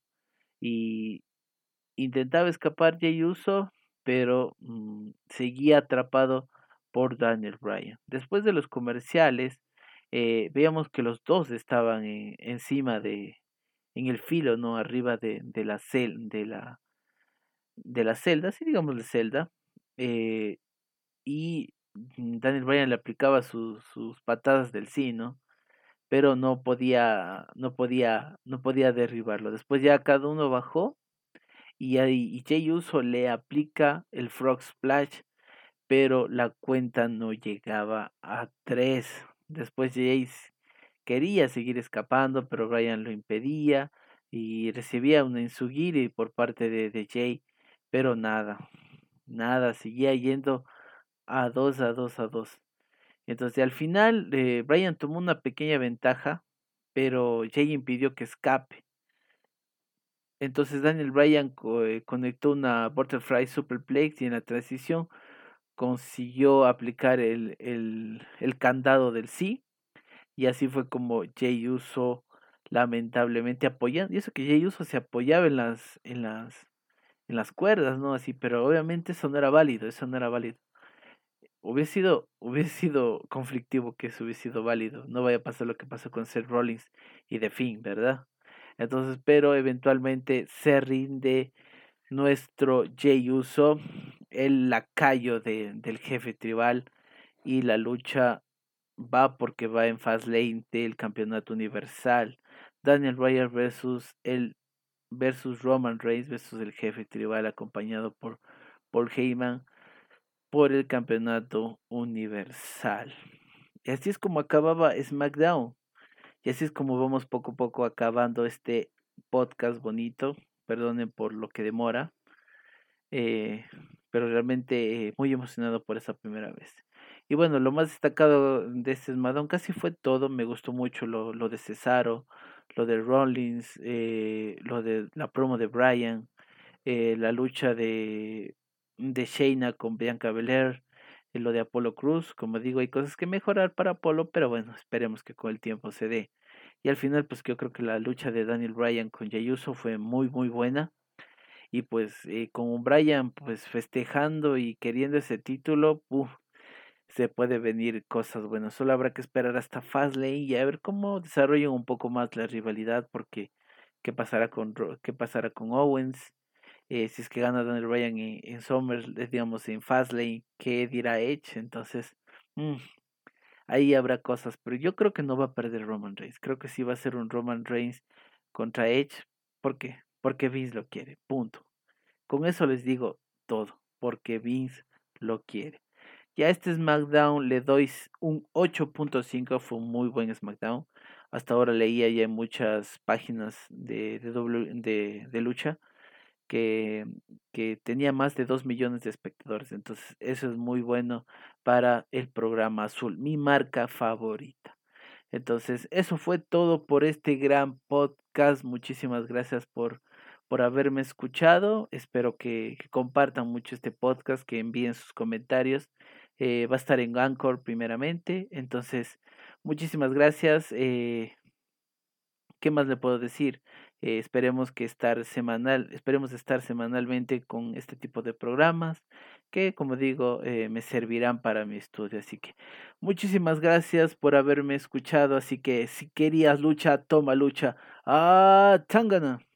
Y intentaba escapar Jay Uso, pero mm, seguía atrapado por Daniel Bryan. Después de los comerciales, eh, veíamos que los dos estaban encima de, en el filo, ¿no? Arriba de, de la cel, de la, de la celda, sí digamos de celda, eh, y Daniel Bryan le aplicaba sus, sus patadas del sí, ¿no? Pero no podía, no podía, no podía derribarlo. Después ya cada uno bajó y, y Jay Uso le aplica el Frog Splash, pero la cuenta no llegaba a tres. Después Jay quería seguir escapando, pero Bryan lo impedía y recibía una insugiri por parte de, de Jay, pero nada, nada, seguía yendo a 2, a 2, a 2. Entonces al final eh, Brian tomó una pequeña ventaja, pero Jay impidió que escape. Entonces Daniel Bryan eh, conectó una Butterfly Superplex y en la transición consiguió aplicar el, el, el candado del sí. Y así fue como Jay Uso lamentablemente apoyando. Y eso que Jay Uso se apoyaba en las, en las, en las cuerdas, ¿no? Así, pero obviamente eso no era válido, eso no era válido hubiese sido, hubiese sido conflictivo que eso hubiese sido válido. No vaya a pasar lo que pasó con Seth Rollins y The Finn, ¿verdad? Entonces, pero eventualmente se rinde nuestro Jey Uso, el lacayo de, del jefe tribal, y la lucha va porque va en Fastlane del campeonato universal. Daniel Bryan versus el versus Roman Reigns versus el jefe tribal acompañado por Paul Heyman por el campeonato universal. Y así es como acababa SmackDown. Y así es como vamos poco a poco acabando este podcast bonito. Perdonen por lo que demora. Eh, pero realmente muy emocionado por esa primera vez. Y bueno, lo más destacado de este SmackDown casi fue todo. Me gustó mucho lo, lo de Cesaro, lo de Rollins, eh, lo de la promo de Brian, eh, la lucha de de Shayna con Bianca Belair, y lo de Apolo Cruz, como digo, hay cosas que mejorar para Apolo, pero bueno, esperemos que con el tiempo se dé. Y al final, pues yo creo que la lucha de Daniel Bryan con Jey Uso fue muy, muy buena. Y pues eh, con Bryan pues festejando y queriendo ese título, se puede venir cosas buenas. Solo habrá que esperar hasta Fastlane y a ver cómo desarrollan un poco más la rivalidad, porque qué pasará con qué pasará con Owens, eh, si es que gana Daniel Bryan en, en Summer, digamos en Fastlane, ¿qué dirá Edge? Entonces, mm, ahí habrá cosas, pero yo creo que no va a perder Roman Reigns. Creo que sí va a ser un Roman Reigns contra Edge. ¿Por qué? Porque Vince lo quiere, punto. Con eso les digo todo, porque Vince lo quiere. Ya este SmackDown le doy un 8.5, fue un muy buen SmackDown. Hasta ahora leía ya en muchas páginas de, de, de lucha que, que tenía más de 2 millones de espectadores. Entonces, eso es muy bueno para el programa azul, mi marca favorita. Entonces, eso fue todo por este gran podcast. Muchísimas gracias por, por haberme escuchado. Espero que, compartan mucho este podcast, que envíen sus comentarios. Eh, va a estar en Anchor primeramente. Entonces, muchísimas gracias. Eh, ¿Qué más le puedo decir? Eh, esperemos que estar semanal, esperemos estar semanalmente con este tipo de programas que, como digo, eh, me servirán para mi estudio. Así que muchísimas gracias por haberme escuchado. Así que si querías lucha, toma lucha. Ah, Tangana.